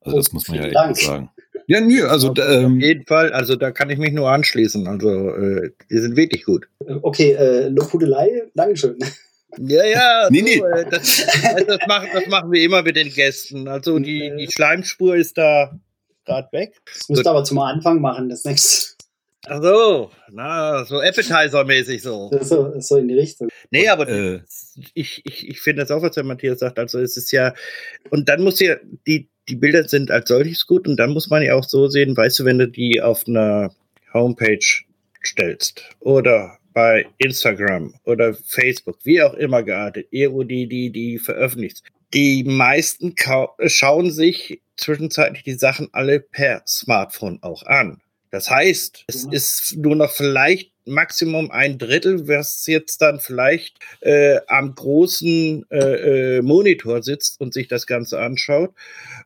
Also das oh, muss man ja Dank. echt sagen. Ja, nö, also ähm, auf jeden Fall, also da kann ich mich nur anschließen. Also äh, die sind wirklich gut. Okay, äh, Lobhudelei, Dankeschön. Ja, ja, nee, nee. Äh, das, das, machen, das machen wir immer mit den Gästen. Also die, die Schleimspur ist da gerade weg. Das müsst ihr aber zum Anfang machen, das nächste. Ach so, na, so Appetizer-mäßig so. so. So in die Richtung. Nee, aber äh. ich, ich, ich finde das auch, was der Matthias sagt. Also es ist ja, und dann muss ja, die, die Bilder sind als solches gut und dann muss man ja auch so sehen, weißt du, wenn du die auf einer Homepage stellst oder bei Instagram oder Facebook, wie auch immer gerade, irgendwo die, die, die veröffentlicht. Die meisten schauen sich zwischenzeitlich die Sachen alle per Smartphone auch an. Das heißt, es mhm. ist nur noch vielleicht Maximum ein Drittel, was jetzt dann vielleicht äh, am großen äh, äh, Monitor sitzt und sich das Ganze anschaut.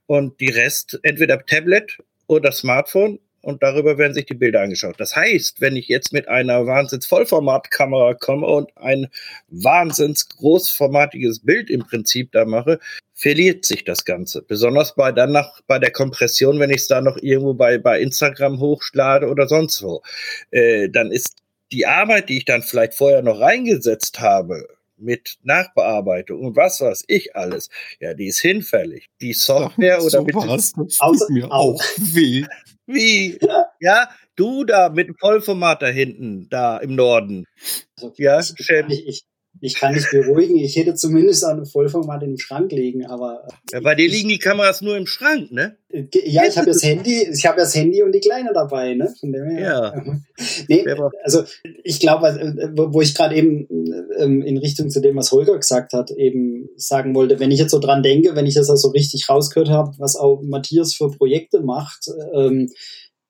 Und die Rest entweder Tablet oder Smartphone und darüber werden sich die Bilder angeschaut. Das heißt, wenn ich jetzt mit einer wahnsinns Vollformatkamera komme und ein wahnsinns großformatiges Bild im Prinzip da mache, verliert sich das Ganze. Besonders bei dann noch bei der Kompression, wenn ich es da noch irgendwo bei, bei Instagram hochlade oder sonst wo. Äh, dann ist die Arbeit, die ich dann vielleicht vorher noch reingesetzt habe, mit Nachbearbeitung und was weiß ich alles, ja, die ist hinfällig. Die Software oder so mit was, das tut mir auch weh. Wie? Ja, du da mit dem Vollformat da hinten, da im Norden. Also, ja, ich, ich, ich kann dich beruhigen, ich hätte zumindest auch eine Vollformat im Schrank liegen, aber. Ja, bei dir liegen die Kameras nur im Schrank, ne? Äh, ja, ich habe das Handy, ich habe das Handy und die Kleine dabei, ne? Von dem her. Ja. nee, also ich glaube, äh, wo ich gerade eben ähm, in Richtung zu dem, was Holger gesagt hat, eben sagen wollte, wenn ich jetzt so dran denke, wenn ich das also richtig rausgehört habe, was auch Matthias für Projekte macht, ähm,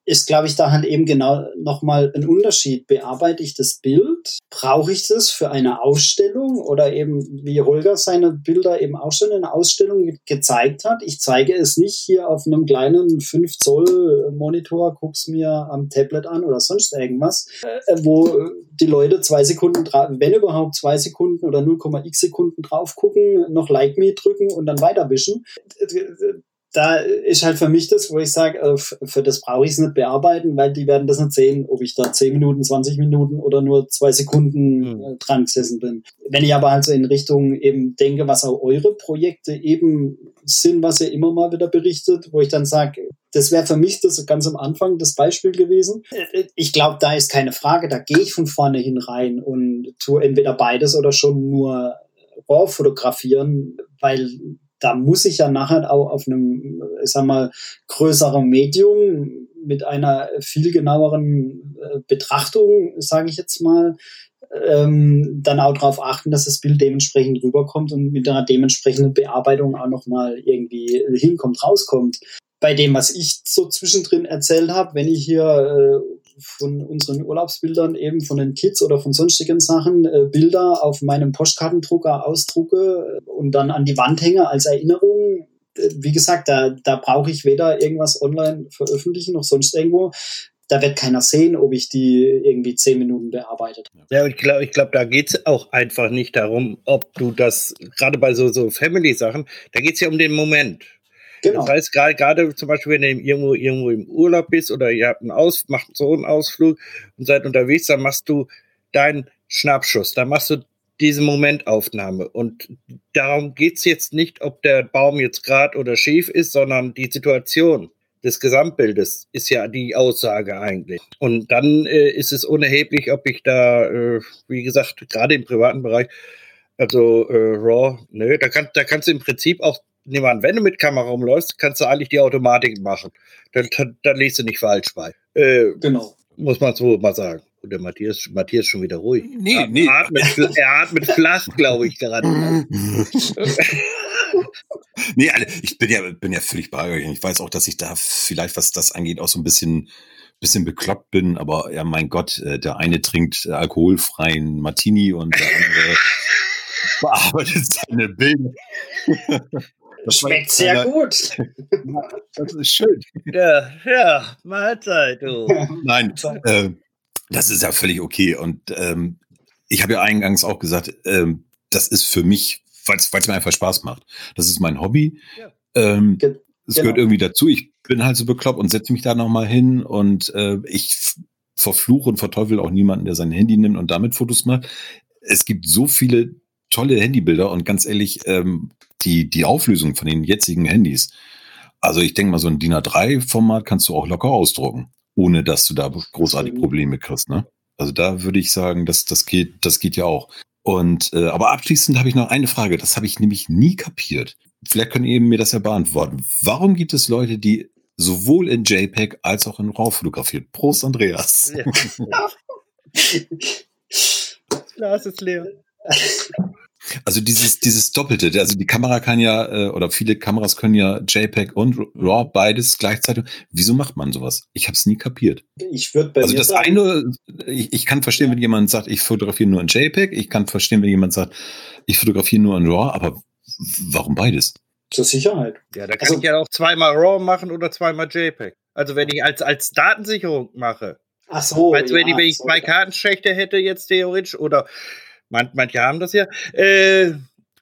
ist, glaube ich, da halt eben genau nochmal ein Unterschied. Bearbeite ich das Bild? Brauche ich das für eine Ausstellung? Oder eben, wie Holger seine Bilder eben auch schon in einer Ausstellung ge gezeigt hat. Ich zeige es nicht hier auf einem kleinen 5 Zoll Monitor, guck's mir am Tablet an oder sonst irgendwas, äh, wo die Leute zwei Sekunden, wenn überhaupt zwei Sekunden oder 0,x Sekunden drauf gucken, noch Like Me drücken und dann weiterwischen da ist halt für mich das, wo ich sage, äh, für das brauche ich es nicht bearbeiten, weil die werden das nicht sehen, ob ich da 10 Minuten, 20 Minuten oder nur zwei Sekunden mhm. dran gesessen bin. Wenn ich aber halt so in Richtung eben denke, was auch eure Projekte eben sind, was ihr immer mal wieder berichtet, wo ich dann sage, das wäre für mich das ganz am Anfang das Beispiel gewesen. Äh, ich glaube, da ist keine Frage, da gehe ich von vorne hin rein und tue entweder beides oder schon nur RAW fotografieren, weil da muss ich ja nachher auch auf einem, ich sag mal, größeren Medium mit einer viel genaueren äh, Betrachtung, sage ich jetzt mal, ähm, dann auch darauf achten, dass das Bild dementsprechend rüberkommt und mit einer dementsprechenden Bearbeitung auch nochmal irgendwie hinkommt, rauskommt. Bei dem, was ich so zwischendrin erzählt habe, wenn ich hier äh, von unseren Urlaubsbildern eben von den Kids oder von sonstigen Sachen äh, Bilder auf meinem Postkartendrucker ausdrucke und dann an die Wand hänge als Erinnerung. Äh, wie gesagt, da, da brauche ich weder irgendwas online veröffentlichen noch sonst irgendwo da wird keiner sehen, ob ich die irgendwie zehn Minuten bearbeitet habe. Ja, ich glaube, ich glaub, da geht es auch einfach nicht darum, ob du das, gerade bei so, so Family-Sachen, da geht es ja um den Moment. Genau. Das heißt, gerade, zum Beispiel, wenn du irgendwo, irgendwo im Urlaub bist oder ihr habt einen Aus, macht so einen Ausflug und seid unterwegs, dann machst du deinen Schnappschuss, dann machst du diese Momentaufnahme. Und darum geht es jetzt nicht, ob der Baum jetzt gerade oder schief ist, sondern die Situation des Gesamtbildes ist ja die Aussage eigentlich. Und dann äh, ist es unerheblich, ob ich da, äh, wie gesagt, gerade im privaten Bereich, also äh, RAW, ne, da, kann, da kannst du im Prinzip auch nehmen an, wenn du mit Kamera rumläufst, kannst du eigentlich die Automatik machen. Dann, dann, dann liest du nicht falsch bei. Äh, genau. Muss man so mal sagen. Und der Matthias, Matthias schon wieder ruhig. Nee, er, nee. Atmet, er atmet flach, glaube ich, gerade. nee, ich bin ja, bin ja völlig bei euch. Ich weiß auch, dass ich da vielleicht, was das angeht, auch so ein bisschen, bisschen bekloppt bin. Aber ja, mein Gott, äh, der eine trinkt alkoholfreien Martini und der andere bearbeitet seine Bilder. Das schmeckt sehr gut. das ist schön. Ja, ja, Mahlzeit, du. Nein, äh, das ist ja völlig okay. Und ähm, ich habe ja eingangs auch gesagt, ähm, das ist für mich, weil es mir einfach Spaß macht. Das ist mein Hobby. Ja. Ähm, Ge es genau. gehört irgendwie dazu. Ich bin halt so bekloppt und setze mich da nochmal hin und äh, ich verfluche und verteufel auch niemanden, der sein Handy nimmt und damit Fotos macht. Es gibt so viele tolle Handybilder und ganz ehrlich, ähm, die, die Auflösung von den jetzigen Handys. Also ich denke mal, so ein DIN A3-Format kannst du auch locker ausdrucken, ohne dass du da großartig Probleme kriegst. Ne? Also da würde ich sagen, das, das geht, das geht ja auch. Und äh, aber abschließend habe ich noch eine Frage, das habe ich nämlich nie kapiert. Vielleicht können ihr mir das ja beantworten. Warum gibt es Leute, die sowohl in JPEG als auch in RAW fotografieren? Prost, Andreas. Ja. das Glas ist leer. Also dieses, dieses Doppelte, also die Kamera kann ja, äh, oder viele Kameras können ja JPEG und RAW beides gleichzeitig. Wieso macht man sowas? Ich habe es nie kapiert. Ich würde bei Also das sagen, eine, ich, ich kann verstehen, wenn jemand sagt, ich fotografiere nur in JPEG. Ich kann verstehen, wenn jemand sagt, ich fotografiere nur in RAW, aber warum beides? Zur Sicherheit. Ja, da kann also, ich ja auch zweimal RAW machen oder zweimal JPEG. Also wenn ich als, als Datensicherung mache. Ach so. Also wenn, ja, ich, wenn ich zwei Kartenschächte hätte jetzt theoretisch oder man, manche haben das ja. Äh,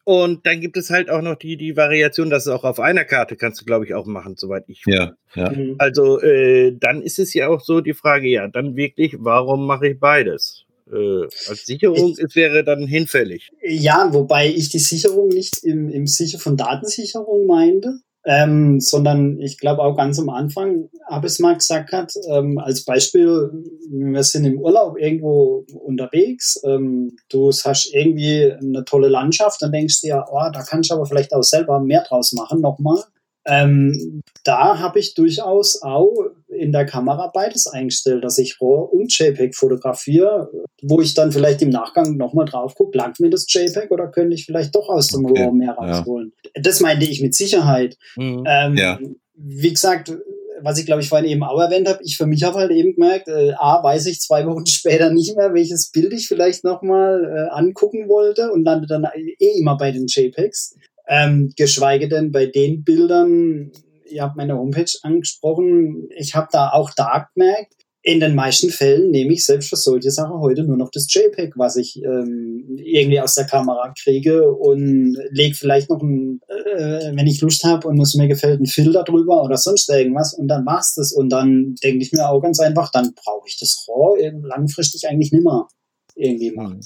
und dann gibt es halt auch noch die, die Variation, dass es auch auf einer Karte kannst du, glaube ich, auch machen, soweit ich. Ja, ja. Mhm. Also äh, dann ist es ja auch so die Frage, ja, dann wirklich, warum mache ich beides? Äh, als Sicherung ich, es wäre dann hinfällig. Ja, wobei ich die Sicherung nicht im, im Sicher von Datensicherung meinte, ähm, sondern ich glaube auch ganz am Anfang habe ich es mal gesagt hat, ähm, als Beispiel, wir sind im Urlaub irgendwo unterwegs, ähm, du hast irgendwie eine tolle Landschaft, dann denkst du ja, oh, da kann ich aber vielleicht auch selber mehr draus machen, nochmal. Ähm, da habe ich durchaus auch in der Kamera beides eingestellt, dass ich RAW und JPEG fotografiere, wo ich dann vielleicht im Nachgang nochmal drauf gucke, langt mir das JPEG oder könnte ich vielleicht doch aus dem okay. RAW mehr rausholen. Ja. Das meinte ich mit Sicherheit. Mhm. Ähm, ja. Wie gesagt, was ich glaube ich vorhin eben auch erwähnt habe, ich für mich habe halt eben gemerkt, äh, A, weiß ich zwei Wochen später nicht mehr, welches Bild ich vielleicht nochmal äh, angucken wollte und lande dann eh immer bei den JPEGs. Ähm, geschweige denn bei den Bildern, ihr habt meine Homepage angesprochen, ich habe da auch da gemerkt, in den meisten Fällen nehme ich selbst für solche Sachen heute nur noch das JPEG, was ich ähm, irgendwie aus der Kamera kriege und lege vielleicht noch ein, äh, wenn ich Lust habe und es mir gefällt, einen Filter drüber oder sonst irgendwas und dann machst das und dann denke ich mir auch ganz einfach, dann brauche ich das RAW langfristig eigentlich nicht mehr irgendwie machen.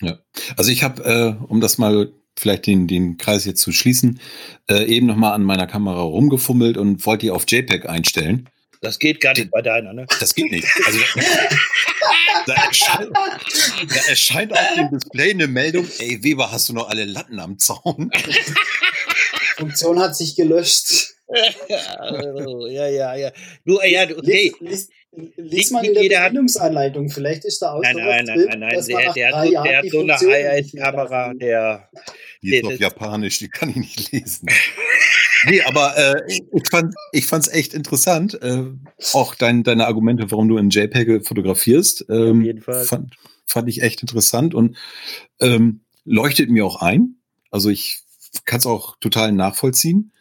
Ja, also ich habe, äh, um das mal vielleicht den, den Kreis jetzt zu schließen, äh, eben nochmal an meiner Kamera rumgefummelt und wollte die auf JPEG einstellen. Das geht gar nicht bei deiner, ne? Das geht nicht. Also, da, erscheint, da erscheint auf dem Display eine Meldung, ey Weber, hast du noch alle Latten am Zaun? Funktion hat sich gelöscht. ja, ja, ja. Du, ja, du, hey. Lies, lies, lies mal in der Bedienungsanleitung, vielleicht ist da auch Nein, nein, nein, nein, nein, der, der, hat, der hat so eine High-End-Kamera, der... Die ist auf Japanisch, die kann ich nicht lesen. Nee, aber äh, ich fand ich fand's echt interessant. Äh, auch dein, deine Argumente, warum du in JPEG fotografierst. Ähm, Auf jeden Fall. Fand, fand ich echt interessant und ähm, leuchtet mir auch ein. Also ich kann es auch total nachvollziehen.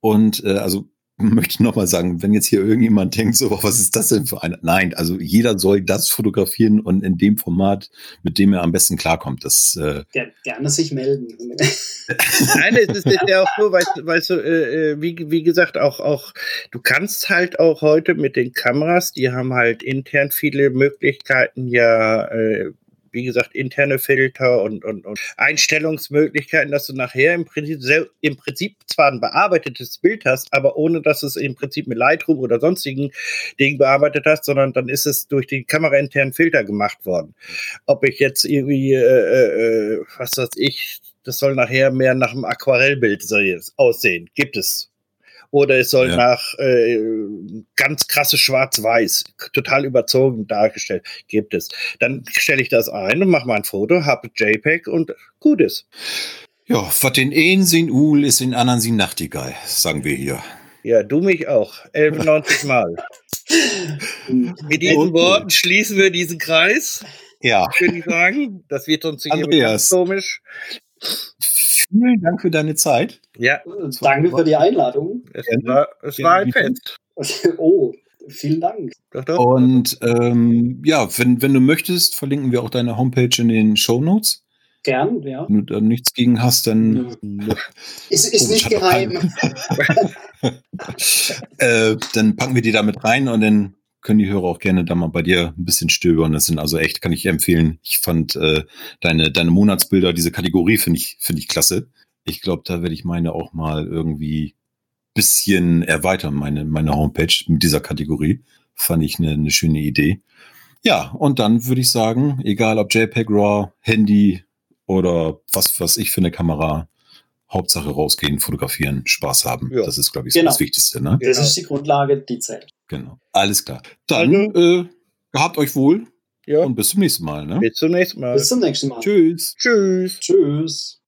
Und äh, also möchte nochmal sagen, wenn jetzt hier irgendjemand denkt, so, was ist das denn für ein? Nein, also jeder soll das fotografieren und in dem Format, mit dem er am besten klarkommt. Das äh gerne sich melden. Nein, es ist ja auch so, weißt, weißt du, äh, wie, wie gesagt, auch, auch, du kannst halt auch heute mit den Kameras, die haben halt intern viele Möglichkeiten, ja, äh, wie gesagt, interne Filter und, und, und Einstellungsmöglichkeiten, dass du nachher im Prinzip, im Prinzip zwar ein bearbeitetes Bild hast, aber ohne dass es im Prinzip mit Lightroom oder sonstigen Dingen bearbeitet hast, sondern dann ist es durch die kamerainternen Filter gemacht worden. Ob ich jetzt irgendwie, äh, äh, was weiß ich, das soll nachher mehr nach einem Aquarellbild aussehen. Gibt es oder es soll ja. nach äh, ganz krasse Schwarz-Weiß, total überzogen dargestellt, gibt es. Dann stelle ich das ein und mache mal ein Foto, habe JPEG und gut ist. Ja, was den einen sind Uhl, ist den anderen sind Nachtigall, sagen wir hier. Ja, du mich auch. 91 Mal. Mit diesen okay. Worten schließen wir diesen Kreis. Ja. Würde ich sagen. Das wird uns hier komisch. Vielen Dank für deine Zeit. Ja. Danke für die Einladung. Es war, es war ein Fest. Oh, vielen Dank. Doch, doch. Und ähm, ja, wenn, wenn du möchtest, verlinken wir auch deine Homepage in den Show Notes. Gern, ja. Wenn du da nichts gegen hast, dann. Ja. Ist, ist nicht geheim. äh, dann packen wir die da mit rein und dann können die Hörer auch gerne da mal bei dir ein bisschen stöbern. Das sind also echt, kann ich empfehlen. Ich fand äh, deine, deine Monatsbilder, diese Kategorie finde ich, finde ich klasse. Ich glaube, da werde ich meine auch mal irgendwie bisschen erweitern, meine, meine Homepage mit dieser Kategorie. Fand ich eine, eine schöne Idee. Ja, und dann würde ich sagen, egal ob JPEG, RAW, Handy oder was, was ich für eine Kamera, Hauptsache rausgehen, fotografieren, Spaß haben. Ja. Das ist, glaube ich, so genau. das Wichtigste. Ne? Das ist die Grundlage, die zählt. Genau. Alles klar. Dann also, äh, gehabt euch wohl. Ja. Und bis zum nächsten Mal. Ne? Bis zum nächsten Mal. Bis zum nächsten Mal. Tschüss. Tschüss. Tschüss.